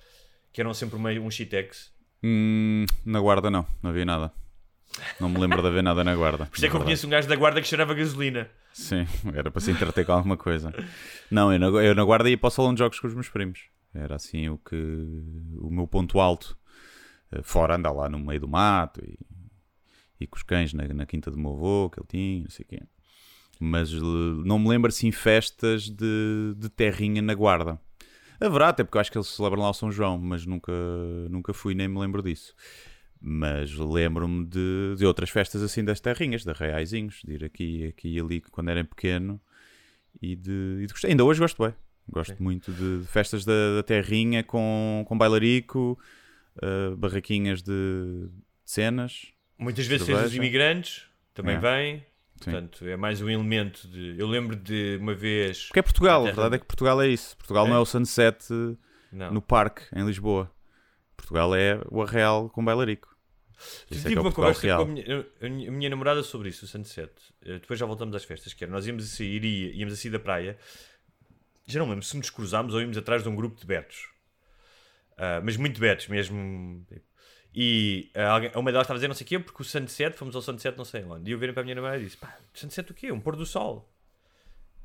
que eram sempre meio um shitex. Hum, na guarda não, não havia nada. Não me lembro de haver nada na guarda. Por isso é que eu conheço um gajo da guarda que cheirava gasolina. Sim, era para se entreter com alguma coisa. Não, eu na, eu na guarda ia para o salão de jogos com os meus primos. Era assim o que o meu ponto alto. Eh, Fora andar lá no meio do mato e, e com os cães na, na quinta do meu avô, que ele tinha, não sei quê. Mas eh, não me lembro assim festas de, de terrinha na guarda. Haverá, até porque eu acho que eles celebram lá o São João, mas nunca, nunca fui nem me lembro disso. Mas lembro-me de, de outras festas assim das terrinhas, de reaizinhos, de ir aqui, aqui e ali quando era pequeno e de, e de. Ainda hoje gosto bem. Gosto muito de, de festas da, da terrinha com, com bailarico, eh, barraquinhas de, de cenas. Muitas vezes fez os imigrantes, também É. vêm. Portanto, é mais um elemento de. Eu lembro de uma vez. Porque é Portugal, a verdade é que Portugal é isso. Portugal não É? é o sunset Não. no parque, em Lisboa. Portugal é o arreal com bailarico. Isso é Tive é uma conversa real. com a minha, a minha- namorada sobre isso, o Sunset. Eh, Depois já voltamos às festas, que era, nós íamos a sair íamos a sair da praia. Já não lembro se nos cruzámos ou íamos atrás de um grupo de betos. Ah, mas muito betos mesmo. tipo. E ah, alguém, uma delas estava a dizer não sei o quê, porque o Sunset, fomos ao Sunset não sei onde. E eu virei para a minha namorada e disse: pá, Sunset o quê? Um pôr do sol.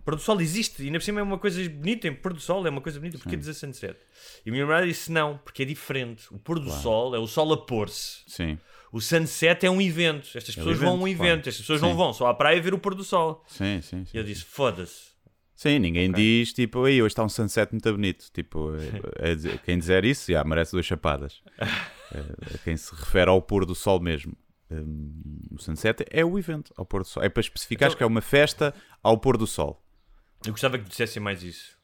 Pôr do sol existe, e ainda por cima é uma coisa bonita, em pôr do sol é uma coisa bonita, porque dizer Sunset? E a minha namorada disse: não, porque é diferente. O pôr do sol é o sol a pôr-se. Sim, O sunset é um evento. Estas É um pessoas vão a um evento, evento. claro. Estas pessoas Sim. não vão só à praia ver o pôr do sol. sim, sim. sim. E eu disse: foda-se. Sim, ninguém diz tipo, aí hoje está um sunset muito bonito. Tipo, é- é quem dizer isso já merece duas chapadas. É, é quem se refere ao pôr do sol mesmo. Hum, o sunset é o evento ao pôr do sol. É para especificar Então- que é uma festa ao pôr do sol. Eu gostava que dissessem mais isso.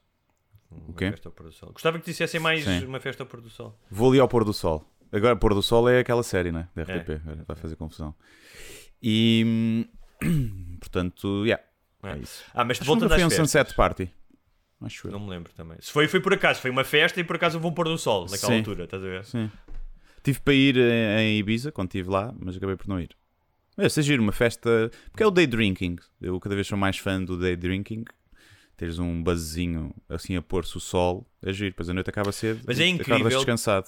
Uma quê? festa ao pôr do sol. Gostava que dissessem mais Sim. uma festa ao pôr do sol. Vou ali ao pôr do sol. Agora, pôr do sol é aquela série, né? Da RTP. Agora Vai fazer confusão. E. hum, Portanto, yeah. É isso. Ah, mas Acho voltando às foi um festas. sunset party. Acho eu. Não me lembro também. Se foi, foi por acaso. Foi uma festa e por acaso houve um pôr do sol naquela Sim. altura, estás a ver? Sim. Tive para ir em em Ibiza quando estive lá, mas acabei por não ir. Mas é giro, uma festa. Porque é o day drinking. Eu cada vez sou mais fã do day drinking. Teres um buzzinho assim a pôr-se o sol. É giro, depois a noite acaba cedo. Mas é incrível- descansado.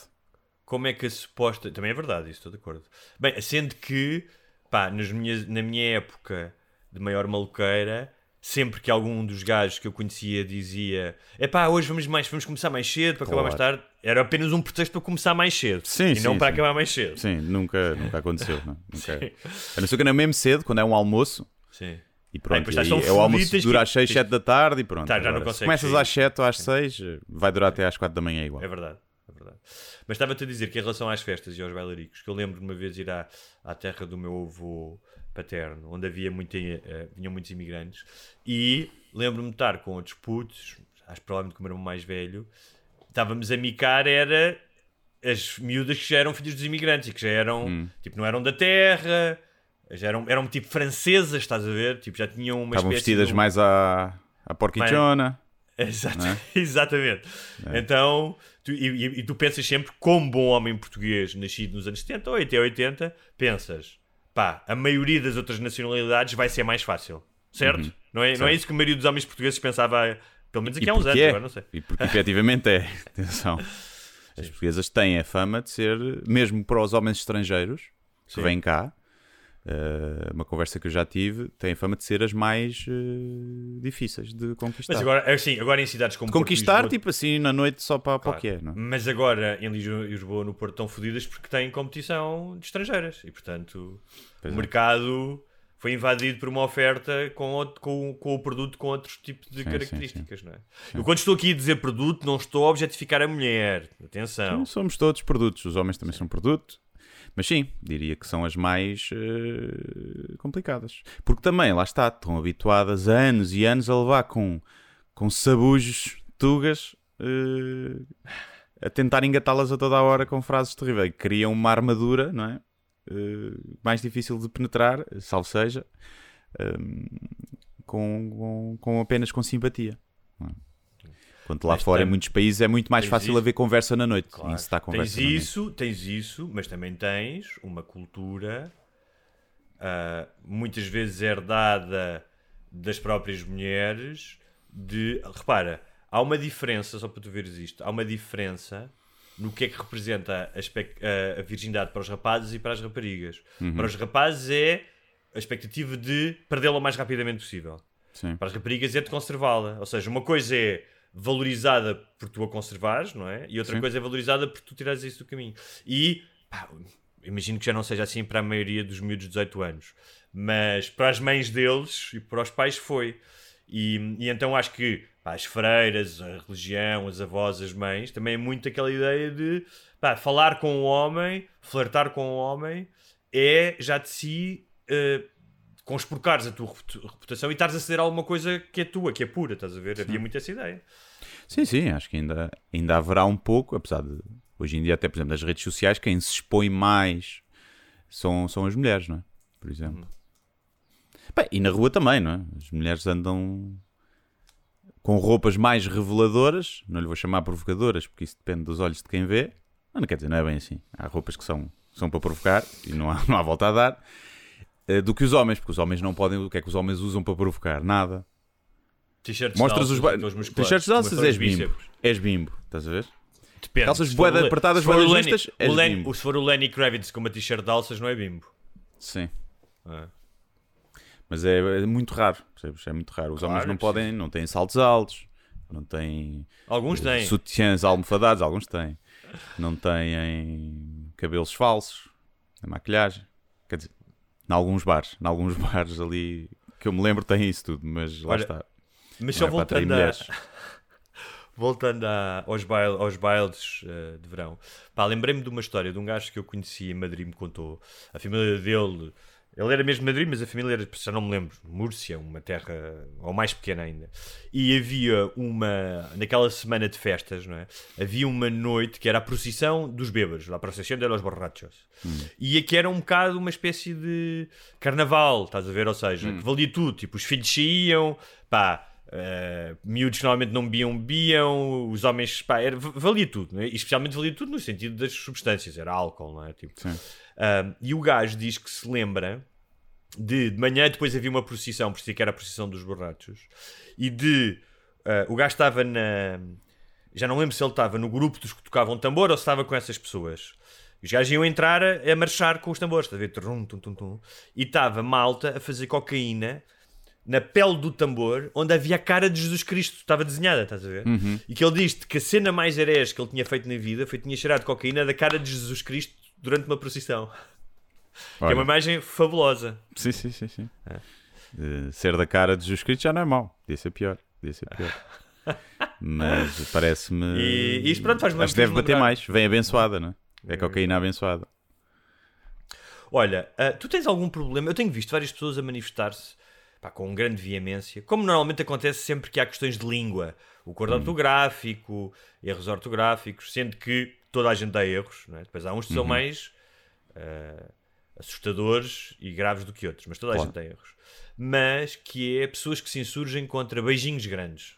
Como é que a suposta. Também é verdade, isso estou de acordo. Bem, sendo que, pá, nas minhas, na minha época de maior maluqueira, sempre que algum dos gajos que eu conhecia dizia é pá, hoje vamos, mais, vamos começar mais cedo para acabar mais Claro. tarde, era apenas um pretexto para começar mais cedo Sim, e sim, não para sim. acabar mais cedo. Sim, nunca, nunca aconteceu. Não. Nunca... A não ser que não é mesmo cedo, quando é um almoço. Sim. E Ah, pronto, tão aí é o almoço dura que- às 6, tens- 7 da tarde e pronto. Tá, já não Agora, se começas às 7 ou às 6, vai durar até às 4 da manhã igual. É verdade, é verdade. Mas estava-te a dizer que em relação às festas e aos bailaricos, que eu lembro de uma vez ir à, à terra do meu avô paterno, onde havia muita, eh, vinham muitos imigrantes, e lembro-me de estar com outros putos, acho que provavelmente com o meu irmão mais velho, estávamos a micar, era as miúdas que já eram filhos dos imigrantes e que já eram, Hum. tipo, não eram da terra, já eram, eram tipo francesas, estás a ver? Tipo, já tinham uma Estavam vestidas de mais à, à porquichona. Exato, é? Exatamente. Então, tu, e, e- e tu pensas sempre, como bom homem português, nascido nos anos 70 ou até 80, pensas, pá, a maioria das outras nacionalidades vai ser mais fácil, certo? Não, é, não é Certo. isso que a maioria dos homens portugueses pensava, pelo menos aqui E há uns anos, é. agora não sei. E porque efetivamente é. Atenção. As portuguesas têm a fama de ser, mesmo para os homens estrangeiros que Sim. vêm cá, eh, uma conversa que eu já tive, têm a fama de ser as mais eh, difíceis de conquistar. Mas agora, assim, agora em cidades como de Porto conquistar, Lisboa- tipo assim, na noite só para, para o Claro. que é. Não? é? Mas agora em Lisboa e Lisboa no Porto estão fodidas porque têm competição de estrangeiras e portanto Pois o é. mercado foi invadido por uma oferta com, outro- com, com o produto com outros tipos de Sim, características. Não é? Eu quando estou aqui a dizer produto não estou a objetificar a mulher. Atenção. Sim, somos todos produtos, os homens também são produto. Mas sim, diria que são as mais eh, complicadas. Porque também, lá está, estão habituadas há anos e anos a levar com, com sabujos, tugas, eh, a tentar engatá-las a toda a hora com frases terríveis. Criam uma armadura, não é? Eh, mais difícil de penetrar, salvo seja, eh, com, com, com apenas com simpatia. não é? Enquanto lá Mas fora, tem- em muitos países, é muito mais fácil isso- haver conversa na noite. Claro. Está conversa Tens isso, tens isso, mas também tens uma cultura ah, muitas vezes herdada das próprias mulheres de. Repara, há uma diferença, só para tu veres isto, há uma diferença no que é que representa a, a- a virgindade para os rapazes e para as raparigas. Uhum. Para os rapazes é a expectativa de perdê-la o mais rapidamente possível. Sim. Para as raparigas é de conservá-la. Ou seja, uma coisa é valorizada por tu a conservares, não é? E outra Sim. coisa é valorizada por tu tirares isso do caminho. E pá, imagino que já não seja assim para a maioria dos miúdos de 18 anos, mas para as mães deles e para os pais foi. E, e então acho que pá, as freiras, a religião, as avós, as mães, também é muito aquela ideia de pá, falar com o homem, flertar com o homem, é já de si. eh, conspurcares a tua reputa- reputação e estares a ceder a alguma coisa que é tua, que é pura, estás a ver? Havia muito essa ideia. Sim, sim, acho que ainda, ainda haverá um pouco, apesar de hoje em dia, até por exemplo, nas redes sociais, quem se expõe mais são, são as mulheres, não é? Por exemplo. Bem, e na rua também, não é? As mulheres andam com roupas mais reveladoras, não lhe vou chamar provocadoras, porque isso depende dos olhos de quem vê. Não, não quer dizer, não é bem assim. Há roupas que são, são para provocar e não há, não há volta a dar. Eh, Do que os homens, porque os homens não podem. O que é que os homens usam para provocar? Nada. T-shirts Mostras de os T-shirts de alças, és bimbo. És bimbo, estás a ver? Depende. Calças Le- apertadas, Lenny- justas, és o Lenny- bimbo. Se for o Lenny Kravitz com uma t-shirt de alças, não é bimbo. Sim. Ah. Mas é, é muito raro, percebes? É muito raro. Os Claro, homens não podem, não têm saltos altos, não têm Alguns têm. sutiãs almofadados, alguns têm. Não têm cabelos falsos, a maquilhagem. Quer dizer, em alguns bares, em alguns bares ali que eu me lembro tem isso tudo, mas lá Olha, está. Mas só é voltando, a, voltando a- aos, baile, aos bailes eh, de verão, pá, lembrei-me de uma história de um gajo que eu conheci em Madrid, me contou. A família dele, ele era mesmo de Madrid, mas a família era, já não me lembro, Múrcia, uma terra, ou mais pequena ainda. E havia uma, naquela semana de festas, não é? Havia uma noite que era a procissão dos bêbados, a procissão de los borrachos. E aqui era um bocado uma espécie de carnaval, estás a ver? Ou seja, que valia tudo, tipo, os filhos saíam, pá. Uh, miúdos normalmente não bebiam, bebiam, os homens, pá, era, valia tudo, né? e especialmente valia tudo no sentido das substâncias, era álcool, não é? Tipo, Sim. Um, e o gajo diz que se lembra de, de manhã depois havia uma procissão, por isso que era a procissão dos borrachos, e de uh, o gajo estava na. Já não lembro se ele estava no grupo dos que tocavam tambor ou se estava com essas pessoas. Os gajos iam entrar a, a marchar com os tambores, estás a ver? Trum, tum, tum, tum. E estava malta a fazer cocaína na pele do tambor, onde havia a cara de Jesus Cristo, estava desenhada, estás a ver? E que ele diz que a cena mais herege que ele tinha feito na vida foi que tinha cheirado cocaína da cara de Jesus Cristo durante uma procissão. Que é Olha, uma imagem fabulosa. Sim, sim, sim. sim. Eh, ser da cara de Jesus Cristo já não é mau. Podia ser pior. Podia ser pior. Mas parece-me. E isto, pronto, faz-me Acho que deve bater lembrar. mais. Vem abençoada, não é? É cocaína abençoada. Olha, ah, tu tens algum problema? Eu tenho visto várias pessoas a manifestar-se com grande veemência, como normalmente acontece sempre que há questões de língua, o acordo ortográfico, erros ortográficos, sendo que toda a gente dá erros, não é? depois há uns que são mais ah, assustadores e graves do que outros, mas toda a Claro. gente tem erros. Mas que é pessoas que se insurgem contra beijinhos grandes.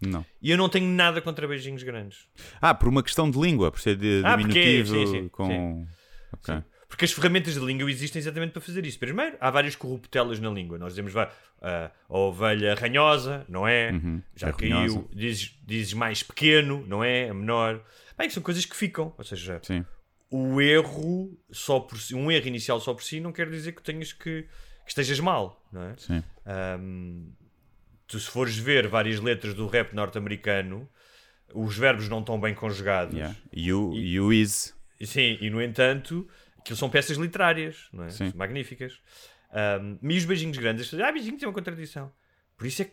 Não. E eu não tenho nada contra beijinhos grandes. Ah, por uma questão de língua, por ser de Ah, porque- diminutivo sim, sim, com. Ok. Porque as ferramentas de língua existem exatamente para fazer isso. Primeiro, há várias corruptelas na língua. Nós dizemos vá, ah, a ovelha ranhosa, não é? Já é caiu. Dizes, dizes mais pequeno, não é? É menor. Bem, são coisas que ficam. Ou seja, Sim. o erro só por si, um erro inicial só por si não quer dizer que tenhas que, que estejas mal, não é? Sim. Ahm, tu se fores ver várias letras do rap norte-americano, os verbos não estão bem conjugados. Yeah. You, you is. E Sim, e no entanto, aquilo são peças literárias, não é? Sim. Magníficas. Ahm, e os beijinhos grandes, ah, beijinhos é uma contradição. Por isso é que,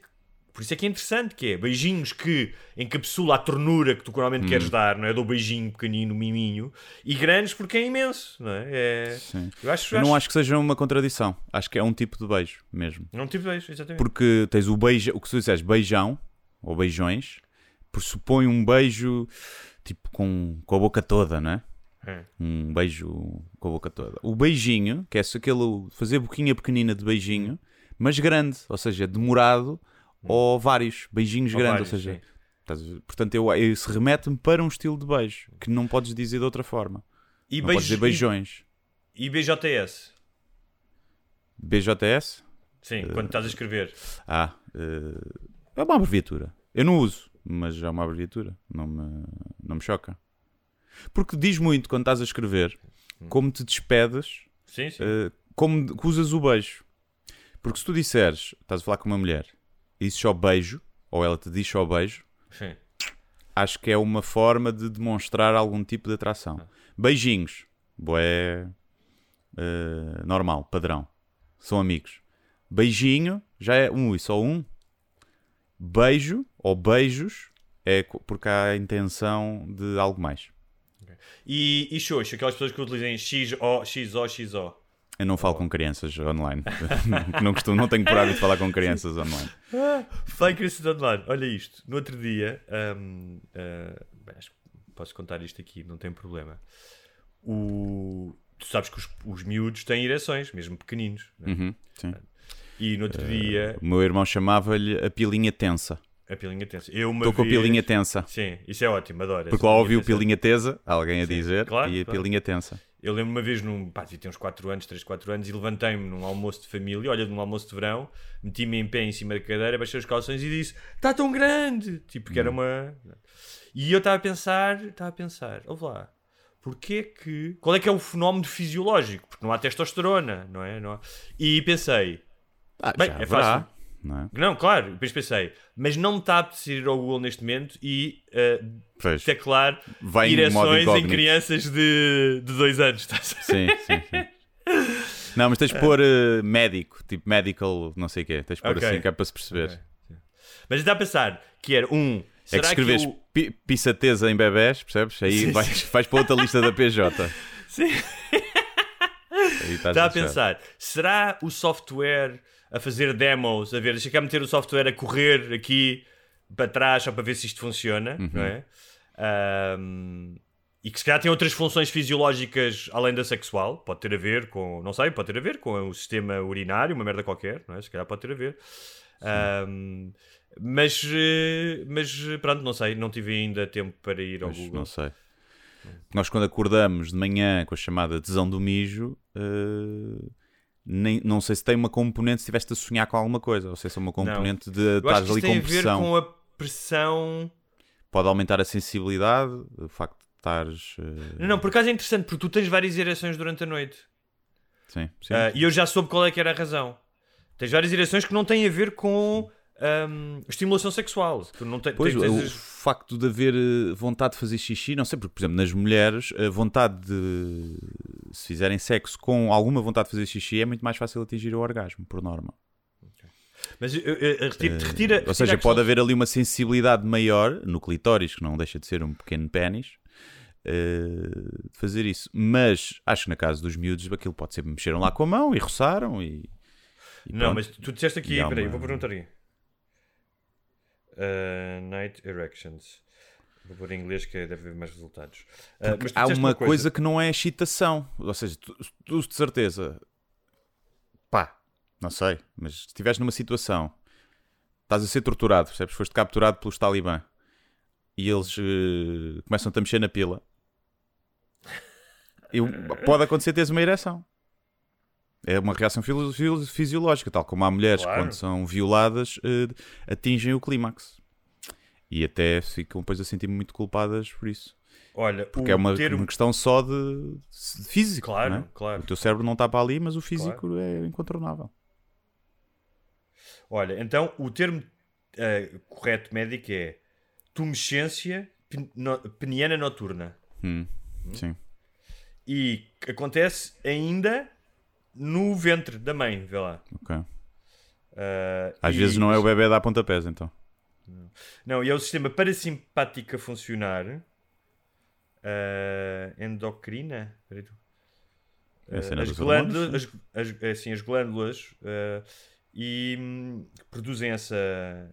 por isso é que é interessante, que é beijinhos que encapsula a ternura que tu normalmente Hum. queres dar, não é? Do beijinho pequenino, miminho, e grandes porque é imenso, não é? é... Sim. Eu acho, Eu não acho que seja uma contradição. Acho que é um tipo de beijo mesmo. Não tive beijo, exatamente. Porque tens o beijo, o que tu disseste, beijão ou beijões, pressupõe um beijo tipo com, com a boca toda, não é? É. Um beijo com a boca toda. O beijinho, que é aquele fazer boquinha pequenina de beijinho, mas grande, ou seja, demorado ou vários beijinhos Ou grandes, vários, ou seja, sim. portanto, eu, isso remete-me para um estilo de beijo que não podes dizer de outra forma. E, não podes dizer beijões. E, e BJS? BJS? Sim, quando estás a escrever. Ah, eh, é uma abreviatura. Eu não uso, mas é uma abreviatura. Não me, não me choca. Porque diz muito quando estás a escrever como te despedes, Sim, sim. eh, como usas o beijo. Porque se tu disseres, estás a falar com uma mulher e dizes só beijo, ou ela te diz só beijo, sim. acho que é uma forma de demonstrar algum tipo de atração. Beijinhos, boé, eh, normal, padrão. São amigos. Beijinho já é um e só um. Beijo ou beijos é porque há a intenção de algo mais. E, e xoxo, aquelas pessoas que utilizam XO, XO, XO. Eu não falo com crianças online. não, costumo, não tenho por hábito de falar com crianças online. Fake crianças online. Olha isto. No outro dia, hum, bem, acho que posso contar isto aqui, não tem problema. O, tu sabes que os, os miúdos têm ereções, mesmo pequeninos. né? Uhum, sim. E no outro dia, O meu irmão chamava-lhe a pilinha tensa. A pilinha tensa. Eu Estou com a pilinha tensa. Sim, isso é ótimo, adoro. Porque lá ouvi o tensa. pilinha tesa, alguém a dizer, claro, e a claro. pilinha tensa. Eu lembro uma vez, num, pá, ter uns 4 anos, 3, 4 anos, e levantei-me num almoço de família, olha, num almoço de verão, meti-me em pé em cima da cadeira, baixei os calções e disse: Está tão grande! Tipo, que era uma. E eu estava a pensar, estava a pensar, ouve lá, porquê que. Qual é que é o fenómeno fisiológico? Porque não há testosterona, não é? Não há- E pensei, Ah, Bem, é fácil. Não é? não, claro, depois pensei, mas não me está a apetecer ir ao Google neste momento e uh, Pois. teclar Vai em modo ereções em incógnito. crianças de 2 anos, estás a? Sim, sim, sim. Não, mas tens de pôr eh, médico, tipo medical, não sei o quê. Tens de pôr Ok. assim, que é para se perceber. Ok. Mas está a pensar que era um. É que escreves o- pi- pissateza em bebés, percebes? Aí Sim, vais, vais para outra lista da PJ. Sim. Está a lixado. pensar, será o software a fazer demos, a ver, deixa cá meter o software a correr aqui para trás só para ver se isto funciona, Uhum. não é? Ahm, e que se calhar tem outras funções fisiológicas além da sexual, pode ter a ver com, não sei, pode ter a ver com o sistema urinário, uma merda qualquer, não é? Se calhar pode ter a ver. Ahm, mas, eh, mas pronto, não sei, não tive ainda tempo para ir ao Pois, Google. não sei. Nós, quando acordamos de manhã com a chamada tesão do mijo, eh, nem, não sei se tem uma componente, se estiveste a sonhar com alguma coisa, ou se é uma componente de Eu acho estás ali com a ver pressão. com a pressão Pode aumentar a sensibilidade, o facto de estares. eh, Não, não, por acaso é interessante, porque tu tens várias ereções durante a noite. Sim, sim. Ah, e eu já soube qual é que era a razão. Tens várias ereções que não têm a ver com ahm, estimulação sexual. Tu não te- Pois, tens- o tens- facto de haver eh, vontade de fazer xixi, não sei, porque, por exemplo, nas mulheres, a vontade de. Se fizerem sexo com alguma vontade de fazer xixi, é muito mais fácil atingir o orgasmo, por norma. Mas eu- eu- eu- retira, retira- Ou retira seja, a questão- pode haver ali uma sensibilidade maior no clitóris, que não deixa de ser um pequeno pênis, eh, de fazer isso. Mas acho que na casa dos miúdos aquilo pode ser mexeram lá com a mão e roçaram e. e Não, pronto. mas tu disseste aqui, peraí, uma- vou perguntar aqui. Ah, night erections. Vou pôr em inglês que deve haver mais resultados. Ah, mas Há disseste uma coisa... que não é excitação. Ou seja, tu, tu de certeza. Pá, não sei, mas se estiveres numa situação, estás a ser torturado, percebes? Foste capturado pelos talibã e eles eh, começam-te a mexer na pila. Eu- pode acontecer teres uma ereção. É uma reação fisiológica, tal como há mulheres que, Claro. quando são violadas, eh, atingem o clímax. E até ficam depois a sentir muito culpadas por isso. Olha, Porque é uma, termo- uma questão só de, de físico. Claro, não é? claro. O teu cérebro não está para ali, mas o físico é incontornável. Olha, então o termo eh, correto médico é tumescência peniana noturna. Hum, Sim. E acontece ainda no ventre da mãe, vê lá. Ok. Ah, Às e- vezes não é o bebê a dar pontapés, então. Não, e é o sistema parasimpático a funcionar. Ah, endocrina? Espera aí tu. É as hormônios, glândulas, as, as- é assim, as glândulas ah, e hum, que produzem essa,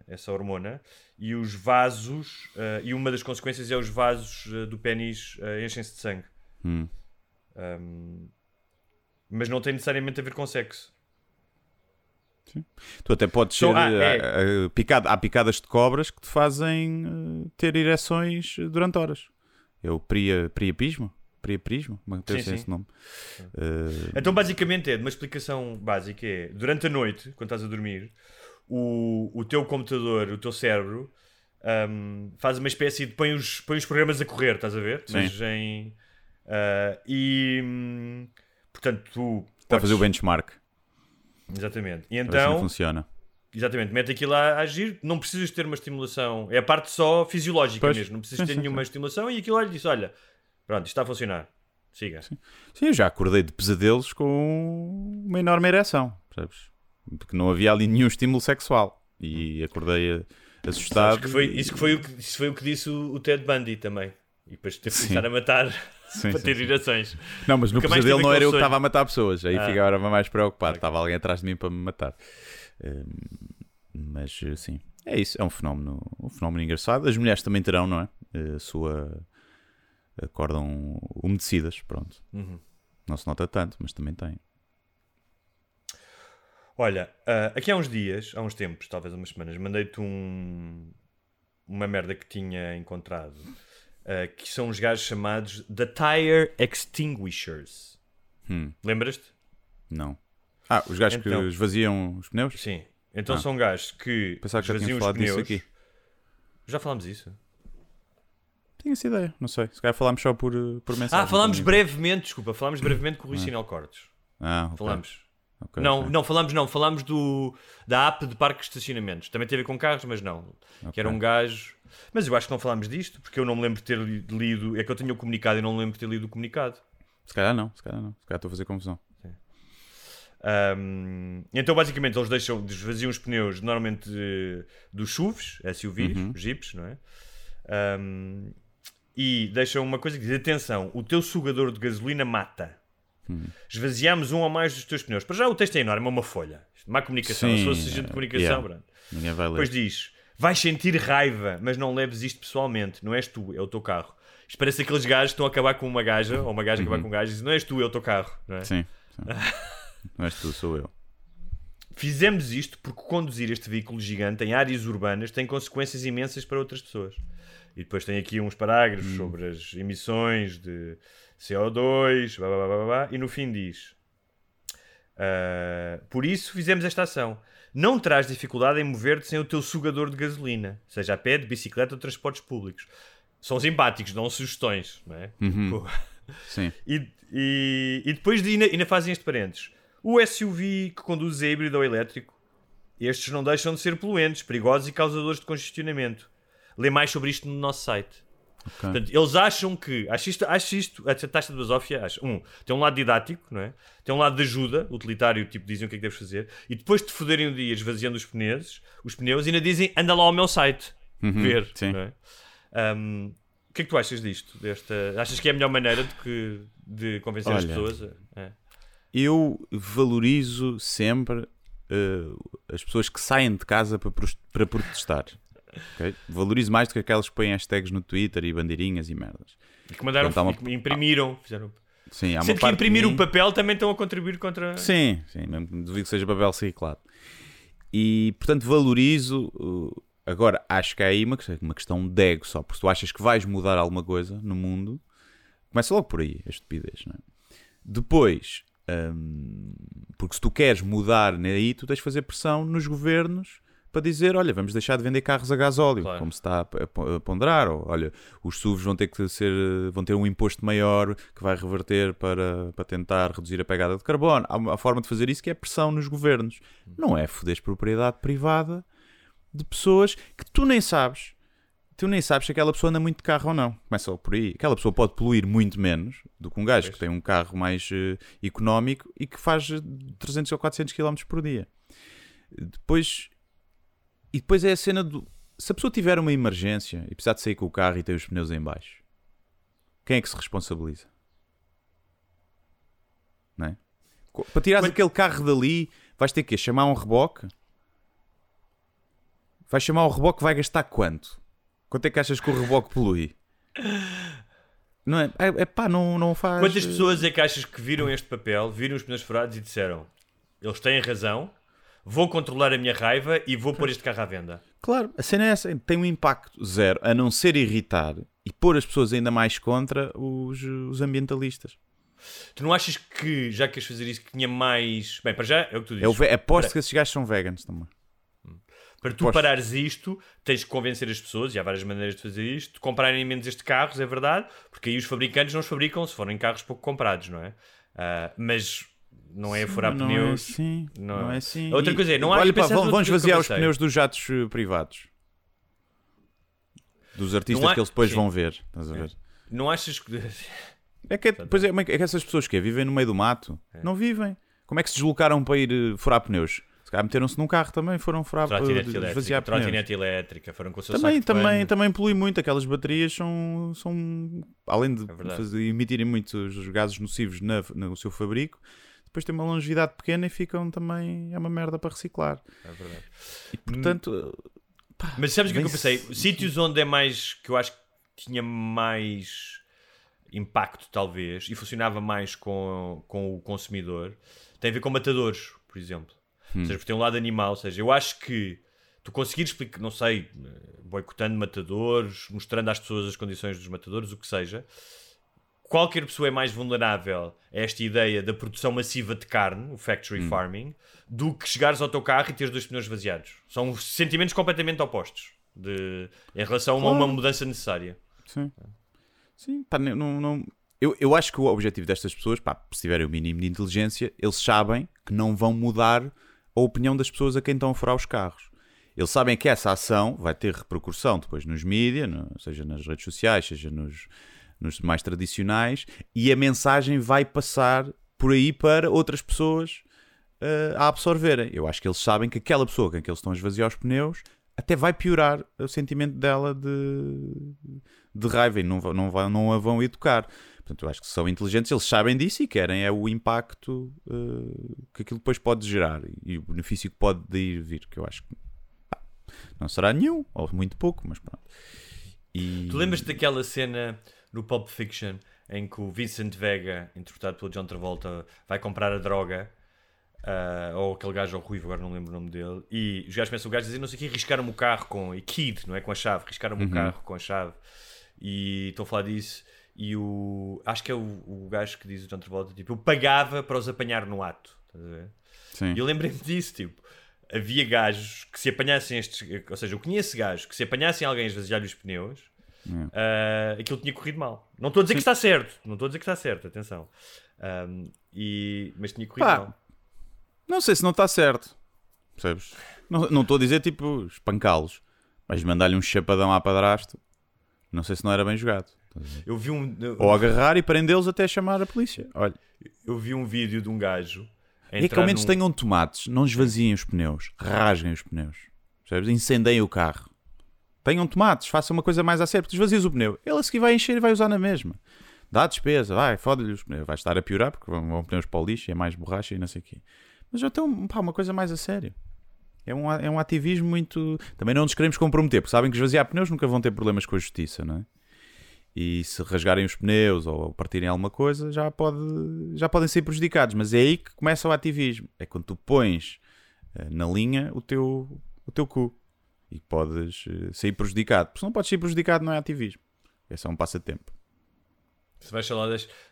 essa hormona e os vasos e uma das consequências é os vasos do pênis enchem-se de sangue. Hum. Hum, mas não tem necessariamente a ver com sexo. Tu até podes Então, ser. ah, é. picado, há picadas de cobras que te fazem ah, ter ereções durante horas. É o pria, priapismo? Priapismo? Manteve-se Sim, esse sim. nome. Ah, Então, basicamente, é uma explicação básica: é durante a noite, quando estás a dormir, o, o teu computador, o teu cérebro, hum, faz uma espécie de. põe os, põe os programas a correr, estás a ver? Sim. Mas em. ah, e. hum, portanto, tu. está a fazer o podes- benchmark. Exatamente. E então. funciona. Exatamente, mete aquilo a agir, não precisas ter uma estimulação, é a parte só fisiológica Pois. mesmo, não precisas Sim, ter sim, nenhuma estimulação e aquilo olha e diz: olha, pronto, isto está a funcionar, siga. Sim, eu já acordei de pesadelos com uma enorme ereção, percebes? Porque não havia ali nenhum estímulo sexual. E acordei eh, assustado. Que foi, isso, que foi o que, isso foi o que disse o, o Ted Bundy também. E depois teve que Sim. começar a matar Sim, para ter sim. ereções. Não, mas no Nunca mais pesadelo não era eu que estava a matar pessoas. Aí Ah. ficava mais preocupado. Estava alguém atrás de mim para me matar. Hum, mas eh, sim, é isso. É um fenómeno, um fenómeno engraçado. As mulheres também terão, não é? Eh, A sua. Acordam umedecidas, pronto. Uhum. Não se nota tanto, mas também tem. Olha, ah, aqui há uns dias, há uns tempos, talvez umas semanas, mandei-te um, uma merda que tinha encontrado, ah, que são uns gajos chamados The Tire Extinguishers. Hum, Lembras-te? não. Ah, os gajos Então. que esvaziam os pneus? Sim. Então Ah. são gajos que Pensava que já esvaziam tínhamos os pneus. aqui. Já falámos disso? Tenho essa ideia, não sei. Se calhar falámos só por, eh, por mensagem. Ah, falámos brevemente, desculpa, falámos brevemente com o Rui Sinal Cortes. Ah, ok. Falámos. Ok, não, ok. não, falámos não, falámos do, da app de parques de estacionamentos. Também ver com carros, mas não. Que era um gajo. Mas eu acho que não falámos disto, porque eu não me lembro de ter li- lido. É que eu tinha o comunicado e não me lembro de ter lido o comunicado. Se calhar não, se calhar não. Se calhar estou a fazer confusão. Um, então, basicamente, eles deixam, esvaziam os pneus normalmente de- dos SUVs, SUVs, Uhum. Jeeps, não é? Um, e deixam uma coisa que diz: atenção, o teu sugador de gasolina mata. Hum. Esvaziamos um ou mais dos teus pneus. Para já o texto é enorme, é uma folha. Má comunicação. Sim, Se fosse agente de comunicação, yeah. pronto. Ninguém vai ler. Depois diz: vais sentir raiva, mas não leves isto pessoalmente. Não és tu, é o teu carro. Isto parece aqueles gajos que estão a acabar com uma gaja, ou uma gaja a acabar com um gajo e dizem: não és tu, é o teu carro. Não é? Sim. sim. não és tu, sou eu. Fizemos isto porque conduzir este veículo gigante em áreas urbanas tem consequências imensas para outras pessoas. E depois tem aqui uns parágrafos sobre as emissões de CO2, blá, blá, blá, blá, blá, e no fim diz: "Ah, Por isso fizemos esta ação. Não terás dificuldade em mover-te sem o teu sugador de gasolina, seja a pé, de bicicleta ou transportes públicos. São simpáticos, dão sugestões, não é? Pô. Sim. E, e, e depois de, ainda, ainda fazem este parênteses. O SUV que conduz a híbrido ou elétrico, estes não deixam de ser poluentes, perigosos e causadores de congestionamento. Lê mais sobre isto no nosso site. Portanto, eles acham que, acho isto, acho isto a taxa de basófia, acho, um, tem um lado didático, não é? Tem um lado de ajuda, utilitário, tipo, dizem o que é que deves fazer, e depois de te foderem o dia esvaziando os pneus, os pneus, ainda dizem, anda lá ao meu site, ver, Uhum, sim. não é? Um, o que é que tu achas disto? Desta, achas que é a melhor maneira de, que, de convencer as Olha, pessoas? a- é. Eu valorizo sempre eh, as pessoas que saem de casa para, para protestar. Ok? Valorizo mais do que aquelas que põem hashtags no Twitter e bandeirinhas e merdas. E que mandaram, Portanto, uma- e imprimiram, fizeram. Sim, há uma Sendo que imprimir mim- o papel também estão a contribuir contra. Sim, sim, mesmo que duvido que seja papel reciclado. E, portanto, valorizo. uh, Agora, acho que há aí uma, uma questão de ego só, porque tu achas que vais mudar alguma coisa no mundo, começa logo por aí, a estupidez, não é? Depois, hum, porque se tu queres mudar aí, tu tens de fazer pressão nos governos para dizer, olha, vamos deixar de vender carros a gasóleo, Claro. como se está a ponderar, ou olha, os SUVs vão ter que ser, vão ter um imposto maior que vai reverter para, para tentar reduzir a pegada de carbono. Há uma forma de fazer isso que é pressão nos governos. Não é foderes propriedade privada de pessoas que tu nem sabes. Tu nem sabes se aquela pessoa anda muito de carro ou não. Começa por aí. Aquela pessoa pode poluir muito menos do que um gajo que tem um carro mais eh, económico e que faz eh, 300 ou 400 km por dia. Depois, e depois é a cena do. Se a pessoa tiver uma emergência e precisar de sair com o carro e tem os pneus em baixo, quem é que se responsabiliza? Não é? Para tirares aquele carro dali, vais ter que chamar um reboque? Vais chamar o reboque, vai gastar quanto? Quanto é que achas que o reboque polui? Não é? É, é pá, não, não faz. Quantas pessoas é que achas que viram este papel, viram os pneus furados e disseram: eles têm razão, vou controlar a minha raiva e vou pôr este carro à venda? Claro, a cena é essa, tem um impacto zero, a não ser irritar e pôr as pessoas ainda mais contra os, os ambientalistas. Tu não achas que, já queres fazer isso, que tinha mais. Bem, para já é o que tu dizes. Eu aposto que esses gajos são veganos também. Para tu parares isto, tens que convencer as pessoas, e há várias maneiras de fazer isto, de comprarem menos estes carros, é verdade, porque aí os fabricantes não os fabricam se forem carros pouco comprados, não é? Ah, mas não é furar não pneus. É assim, não não, é. é assim. Outra E- coisa é, não há olha, que pá, vamos, esvaziar os pneus dos jatos eh, privados. Dos artistas há- que eles depois sim. vão ver. Estás a ver? Não achas que. É que, é- pois é, é que essas pessoas que é, vivem no meio do mato não vivem. Como é que se deslocaram para ir eh, furar pneus? Se calhar meteram-se num carro também, foram furar para Trotinete esvaziar elétrica, pneus. trotinete elétrica, foram com o seu Também, também, também polui muito. Aquelas baterias são, são além de É fazer- emitirem muitos gases nocivos na- no seu fabrico, depois têm uma longevidade pequena e ficam também. É uma merda para reciclar. É verdade. E portanto, Mas sabes o que é que eu pensei? Sítios onde é mais. que eu acho que tinha mais impacto, talvez, e funcionava mais com, com o consumidor, tem a ver com matadores, por exemplo. Ou seja, porque tem um lado animal. Ou seja, eu acho que tu conseguir explicar, não sei, eh, boicotando matadores, mostrando às pessoas as condições dos matadores, o que seja, qualquer pessoa é mais vulnerável a esta ideia da produção massiva de carne, o factory farming, do que chegares ao teu carro e teres dois pneus vaziados. São sentimentos completamente opostos de, em relação a uma Claro. mudança necessária. sim. Sim, pá, não, não- Eu, eu acho que o objetivo destas pessoas, pá, se tiverem o mínimo de inteligência, eles sabem que não vão mudar a opinião das pessoas a quem estão a furar os carros. Eles sabem que essa ação vai ter repercussão depois nos mídias, no- seja nas redes sociais, seja nos, nos mais tradicionais, e a mensagem vai passar por aí para outras pessoas uh, a absorverem. Eu acho que eles sabem que aquela pessoa com que eles estão a esvaziar os pneus até vai piorar o sentimento dela de, de raiva e não, não, não a vão educar. Portanto, eu acho que são inteligentes, eles sabem disso e querem é o impacto uh, que aquilo depois pode gerar e o benefício que pode daí vir, que eu acho que pá, não será nenhum, ou muito pouco, mas pronto. E... Tu lembras daquela cena no Pulp Fiction em que o Vincent Vega, interpretado pelo John Travolta, vai comprar a droga? ah, ou aquele gajo ao ruivo, agora não lembro o nome dele. E os gajos começam o gajo a dizer: Não sei o que, riscaram-me o carro com. E kid, não é? Com a chave, riscaram-me o carro com a chave. E estou a falar disso. E o. Acho que é o, o gajo que diz o John Travolta: Tipo, eu pagava para os apanhar no ato. Estás a ver? Sim. E eu lembrei-me disso, tipo, havia gajos que se apanhassem estes, ou seja, eu conheço gajos que se apanhassem alguém a esvaziar-lhe os pneus, ah, aquilo tinha corrido mal. Não estou a dizer que está certo, não estou a dizer que está certo, atenção. Ahm, e, mas tinha corrido Pá, mal. Não sei se não está certo. Percebes? Não estou a dizer tipo espancá-los, mas mandar-lhe um chapadão à padrasto. Não sei se não era bem jogado. Eu vi um, Ou agarrar e prendê-los até chamar a polícia. Olha, eu vi um vídeo de um gajo. e é que ao menos num- tenham tomates, não esvaziem os pneus, rasguem os pneus. Percebes? Incendeiem o carro. Tenham tomates, façam uma coisa mais a sério, porque esvazias o pneu. Ele a seguir vai encher e vai usar na mesma. Dá despesa, vai, fode-lhe os pneus. Vai estar a piorar porque vão, vão pneus para o lixo e é mais borracha e não sei o quê. Mas então, pá, uma coisa mais a sério. É um, é um ativismo muito. Também não nos queremos comprometer, porque sabem que esvaziar pneus nunca vão ter problemas com a justiça, não é? E se rasgarem os pneus ou partirem alguma coisa, já, pode, já podem ser prejudicados. Mas é aí que começa o ativismo. É quando tu pões eh, na linha o teu, o teu cu e podes eh, sair prejudicado. Porque se não podes sair prejudicado, não é ativismo. É só um passatempo. Se vais lá,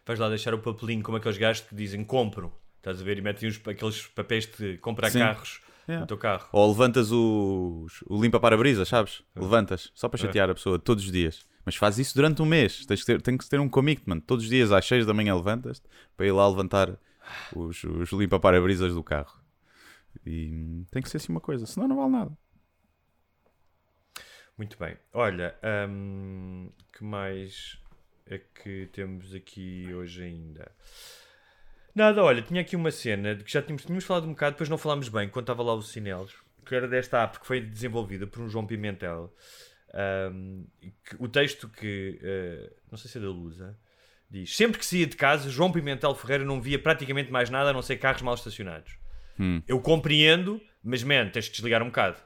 vais lá deixar o papelinho como aqueles gajos que dizem compro, estás a ver? E metem os, aqueles papéis de comprar Sim. carros Yeah. no teu carro. Ou levantas o, o limpa-para-brisas, sabes? É. Levantas, só para chatear a pessoa, todos os dias. Mas faz isso durante um mês. Tens que ter, tem que ter um commitment. Todos os dias às 6 da manhã levantas para ir lá levantar os, os limpa-para-brisas do carro. E hum, tem que ser assim uma coisa, senão não vale nada. Muito bem. Olha, hum, que mais é que temos aqui hoje ainda? Nada, olha, tinha aqui uma cena de que já tínhamos, tínhamos falado um bocado, depois não falámos bem quando estava lá o Cinelos, que era desta app que foi desenvolvida por um João Pimentel. Hum, e que- o texto que, eh, não sei se é da Lusa, diz: Sempre que saía de casa, João Pimentel Ferreira não via praticamente mais nada a não ser carros mal estacionados. Eu compreendo, mas man, tens de desligar um bocado.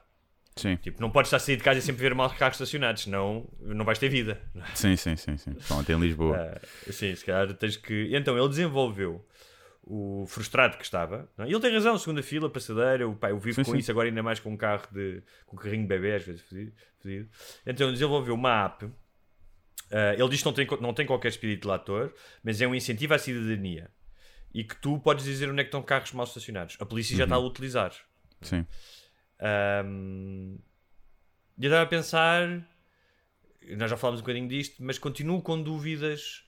Sim, Tipo, não podes estar a sair de casa e sempre ver mal carros estacionados, senão não vais ter vida. sim, sim, sim. sim. Principalmente em Lisboa. Ah, sim, se calhar tens que. Então, ele desenvolveu o frustrado que estava. não é? E ele tem razão, segunda fila, passadeira, o pai, eu vivo Sim, com sim. isso agora ainda mais com um carro de. com um carrinho de bebê, às vezes fedido. fedido. Então, ele desenvolveu uma app. ah, ele diz que não tem, não tem qualquer espírito de ator, mas é um incentivo à cidadania. E que tu podes dizer onde é que estão carros mal estacionados. A polícia já está a utilizar. Sim. Ahm, e eu estava a pensar, nós já falámos um bocadinho disto, mas continuo com dúvidas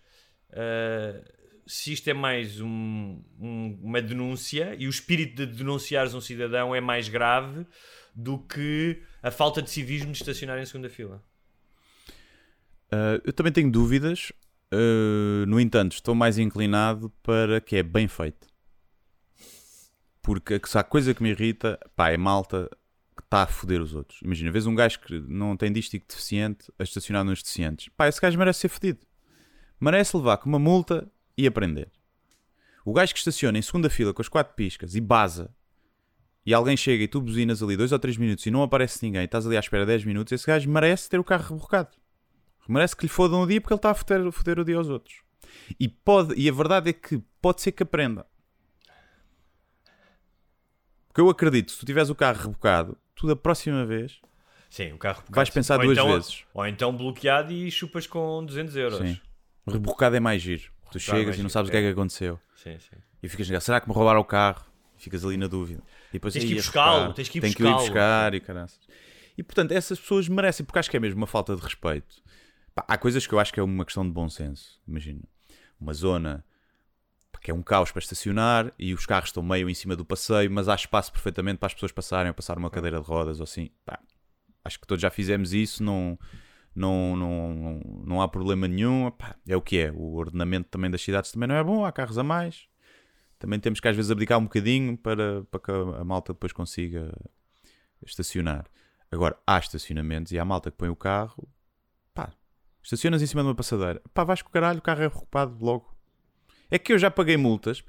ah, se isto é mais um- um- uma denúncia e o espírito de denunciares um cidadão é mais grave do que a falta de civismo de estacionar em segunda fila. Uh, eu também tenho dúvidas. uh, no entanto, estou mais inclinado para que é bem feito. Porque há coisa que me irrita, pá, é malta que está a foder os outros. Imagina, vês um gajo que não tem dístico deficiente a estacionar nos deficientes. Pá, esse gajo merece ser fodido. Merece levar com uma multa e aprender. O gajo que estaciona em segunda fila com as quatro piscas e baza e alguém chega e tu buzinas ali dois ou três minutos e não aparece ninguém estás ali à espera 10 minutos, esse gajo merece ter o carro rebocado. Merece que lhe fodam o dia porque ele está a foder, foder o dia aos outros. E, pode, e a verdade é que pode ser que aprenda. Porque eu acredito, se tu tiveres o carro rebocado, tu da próxima vez Sim, o carro Vais pensar ou duas então, vezes. Ou então bloqueado e chupas com 200 euros. Sim. rebocado é mais giro. Tu Rebocado é chegas mais e não sabes o que é é. que aconteceu. Sim, sim. E ficas a será que me roubaram o carro? E ficas ali na dúvida. E depois, Tens que ir "Ia buscá-lo, buscar, tens que ir tenho buscá-lo." buscar e caraças. E portanto, essas pessoas merecem, porque acho que é mesmo uma falta de respeito. Pá, há coisas que eu acho que é uma questão de bom senso. Imagina, uma zona que é um caos para estacionar e os carros estão meio em cima do passeio, mas há espaço perfeitamente para as pessoas passarem ou passar uma cadeira de rodas ou assim. Pá, acho que todos já fizemos isso, não, não, não, não há problema nenhum. Pá, é o que é. O ordenamento também das cidades também não é bom, há carros a mais. também temos que às vezes abdicar um bocadinho para, para que a malta depois consiga estacionar. Agora, há estacionamentos e há malta que põe o carro, pá, estacionas em cima de uma passadeira, pá, vais com o caralho, o carro é ocupado logo. É que eu já paguei multas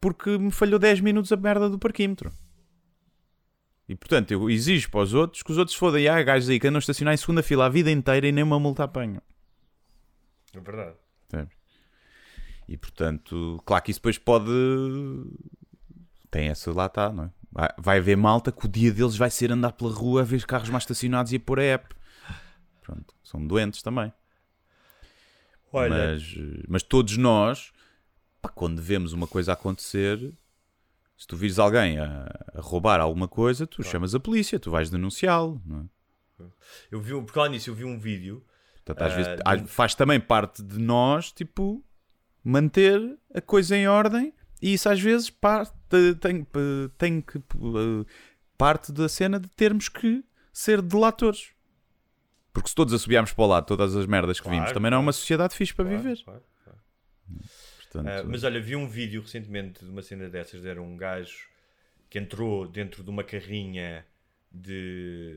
porque me falhou 10 minutos a merda do parquímetro. E portanto, eu exijo para os outros que os outros fodem. Há gajos aí que andam a estacionar em segunda fila a vida inteira e nem uma multa apanham. É verdade. E portanto, claro que isso depois pode. Tem essa lá está, não é? Vai, vai haver malta que o dia deles vai ser andar pela rua a ver carros mais estacionados e a pôr a app. Pronto, são doentes também. Olha, Mas, mas todos nós, pá, quando vemos uma coisa acontecer, se tu vires alguém a, a roubar alguma coisa, tu chamas a polícia, tu vais denunciá-lo. É? eu vi, por causa nisso, eu vi um vídeo. Portanto, às Ah, vezes, um- faz também parte de nós, tipo, manter a coisa em ordem e isso às vezes parte, tem, tem que eh, parte da cena de termos que ser delatores. Porque se todos assobiarmos para o lado todas as merdas que Claro, vimos, também não é claro. uma sociedade fixe para Claro, viver. claro, claro. Portanto, Ah, mas olha, vi um vídeo recentemente de uma cena dessas. Era um gajo que entrou dentro de uma carrinha de.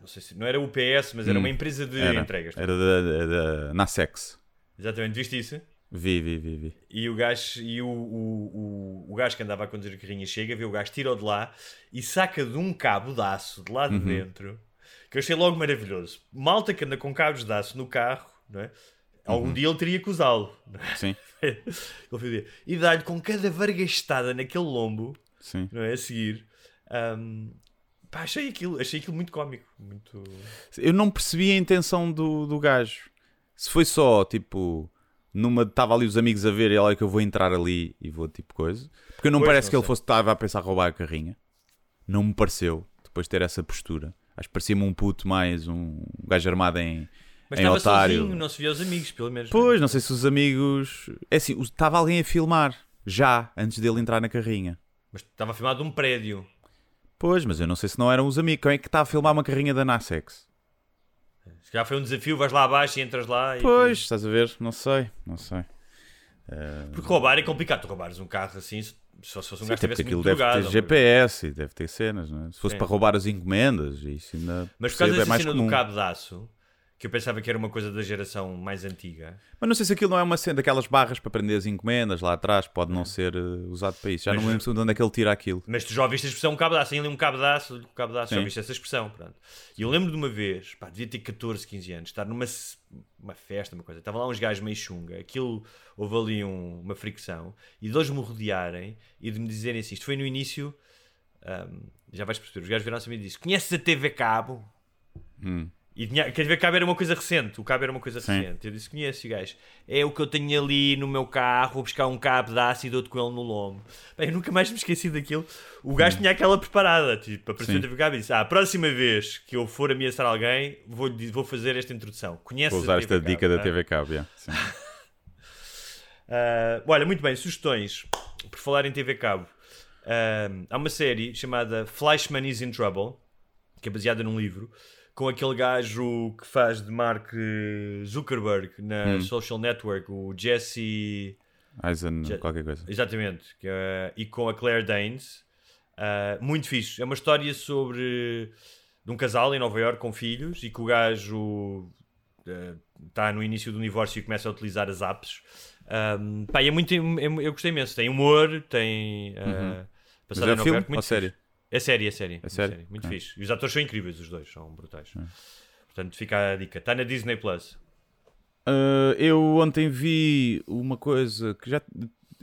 Não sei se. Não era UPS, mas era Hum, uma empresa de era, entregas. era da, da, Nasex. Exatamente, viste isso? Vi, vi, vi, vi. E o gajo, e o, o, o, o gajo que andava a conduzir a carrinha chega, vê o gajo, tira-o de lá e saca de um cabo de aço de lá de dentro, que eu achei logo maravilhoso. Malta que anda com cabos de aço no carro, não é? Algum dia ele teria que usá-lo. Sim. E dá-lhe com cada vargastada naquele lombo, sim. não é? A seguir. Ahm, pá, achei aquilo, achei aquilo muito cómico. Muito... Eu não percebi a intenção do, do gajo. Se foi só, tipo, numa. Estava ali os amigos a ver e olha que eu vou entrar ali e vou, tipo, coisa. Porque não Pois, parece não que ele fosse. Estava a pensar roubar a carrinha. Não me pareceu, depois de ter essa postura. Acho que parecia-me um puto mais, um gajo armado em, Mas estava otário. sozinho, não se via os amigos, pelo menos. é? Pois, não sei se os amigos. É assim, estava alguém a filmar já antes dele entrar na carrinha. Mas estava filmado de um prédio. Pois, mas eu não sei se não eram os amigos. Quem é que está a filmar uma carrinha da Nasex? Se calhar foi um desafio, vais lá abaixo e entras lá. E Pois, estás a ver? Não sei, não sei. Porque roubar é complicado. Tu roubares um carro assim, só se fosse um Sim, gajo estivesse aquilo deve drogado. ter GPS e deve ter cenas, não é? Se fosse Sim. para roubar as encomendas, isso ainda Mas por causa é dessa mais cena comum. do cabo de aço, que eu pensava que era uma coisa da geração mais antiga. Mas não sei se aquilo não é uma cena daquelas barras para prender as encomendas lá atrás, pode não ser eh, usado para isso. Já Mas- não lembro de onde é que ele tira aquilo. Mas tu já ouviste a expressão cabo de aço, tem ali um cabo de aço, um cabo de aço, já ouviste essa expressão, pronto. E eu lembro de uma vez, pá, devia ter 14, 15 anos, estar numa uma festa, uma coisa, estava lá uns gajos meio chunga, aquilo, houve ali um- uma fricção, e de eles me rodearem e de me dizerem assim, isto foi no início, ahm, já vais perceber, os gajos viraram-se a mim e disse, conheces a TV Cabo? E tinha, que a TV Cabo era uma coisa recente, o cabo era uma coisa. Sim. recente. Eu disse, conheço, gajo. É o que eu tenho ali no meu carro, vou buscar um cabo de aço e dou-te com ele no lombo. Bem, eu nunca mais me esqueci daquilo. O gajo tinha aquela preparada, tipo, apareceu. Sim. TV Cabo e disse, ah, a próxima vez que eu for ameaçar alguém, vou, vou fazer esta introdução. Conheces Vou usar esta TV dica Cabo, da não é? TV Cabo. yeah. Sim. Ah, olha, muito bem, sugestões. Por falar em TV Cabo, ah, há uma série chamada Fleischman is in Trouble, que é baseada num livro, com aquele gajo que faz de Mark Zuckerberg na Hum. Social Network, o Jesse. Eisen, Já- qualquer coisa. Exatamente, que é- e com a Claire Danes. Ah, muito fixe. É uma história sobre de um casal em Nova York com filhos e que o gajo está no início do divórcio e começa a utilizar as apps. Um, pá, e é muito, é- eu gostei imenso. Tem humor, tem. Uh, Mas passado é filme Iorque, muito ou série? É série, é série. É série? Muito Ok. fixe. E os atores são incríveis, os dois, são brutais. Portanto, fica a dica. Está na Disney Plus. Uh, eu ontem vi uma coisa que já,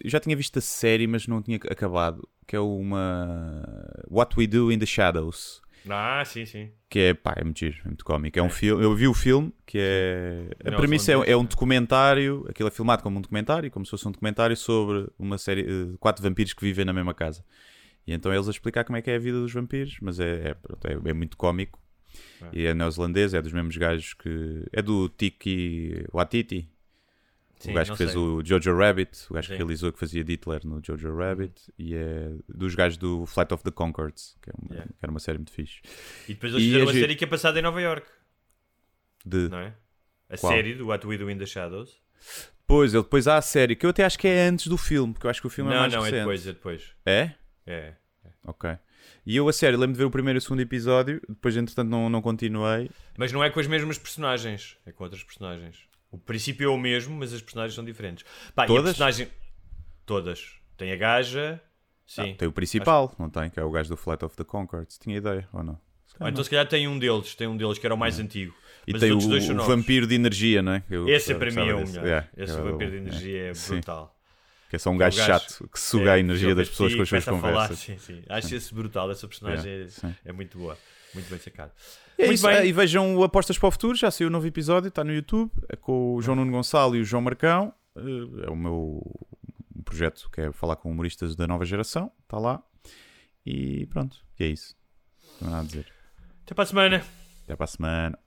já tinha visto a série, mas não tinha acabado, que é uma What We Do in the Shadows. Ah, sim, sim. Que é, pá, é muito giro, é muito cómico. É um filme, eu vi o filme, que é. A Nelson premissa é, é um documentário, aquilo é filmado como um documentário, como se fosse um documentário sobre uma série de quatro vampiros que vivem na mesma casa. E então eles a explicar como é que é a vida dos vampiros, mas é, é, pronto, é, é muito cómico. E é neozelandês, é dos mesmos gajos que. É do Tiki Watiti, Sim, o gajo não que fez sei. o Jojo Rabbit, o gajo Sim. que realizou que fazia Hitler no Jojo Rabbit, e é dos gajos do Flight of the Concords, que, é uma- Yeah. que era uma série muito fixe. E depois eles E fizeram é uma giro. série que é passada em Nova York, De, não é? A Qual? série do What We Do in the Shadows. Pois, ele depois há a série, que eu até acho que é antes do filme, porque eu acho que o filme é Não, mais não, é recente. depois, é depois. É? É. Ok. E eu, a série, lembro de ver o primeiro e o segundo episódio, depois, entretanto, não, não continuei. Mas não é com as mesmas personagens, é com outras personagens. O princípio é o mesmo, mas as personagens são diferentes. Pá, e Todas? personagem... Todas. Tem a gaja, sim. Ah, tem o principal, não tem? Que é o gajo do Flight of the Conchords. Tinha ideia, ou não? Calhar então se calhar tem um deles, tem um deles que era o mais antigo. E tem o, o vampiro de energia, não é? Eu Esse é para mim é o melhor. Yeah, Esse é o- vampiro de energia é Sim. brutal. Que é só um É gajo gajo- chato que suga a É, energia joga das pessoas com as suas e a conversas. sim, sim. Acho esse brutal, essa personagem Yeah, é- sim. é, muito boa. Muito bem sacado. É Muito isso, bem. é, e vejam o Apostas para o Futuro, já saiu o novo episódio, está no YouTube, é com o João Nuno Gonçalo e o João Marcão. Eh, É o meu um projeto que é falar com humoristas da nova geração, está lá. E pronto, e é isso. Não há nada a dizer. Até para a semana. Até para a semana.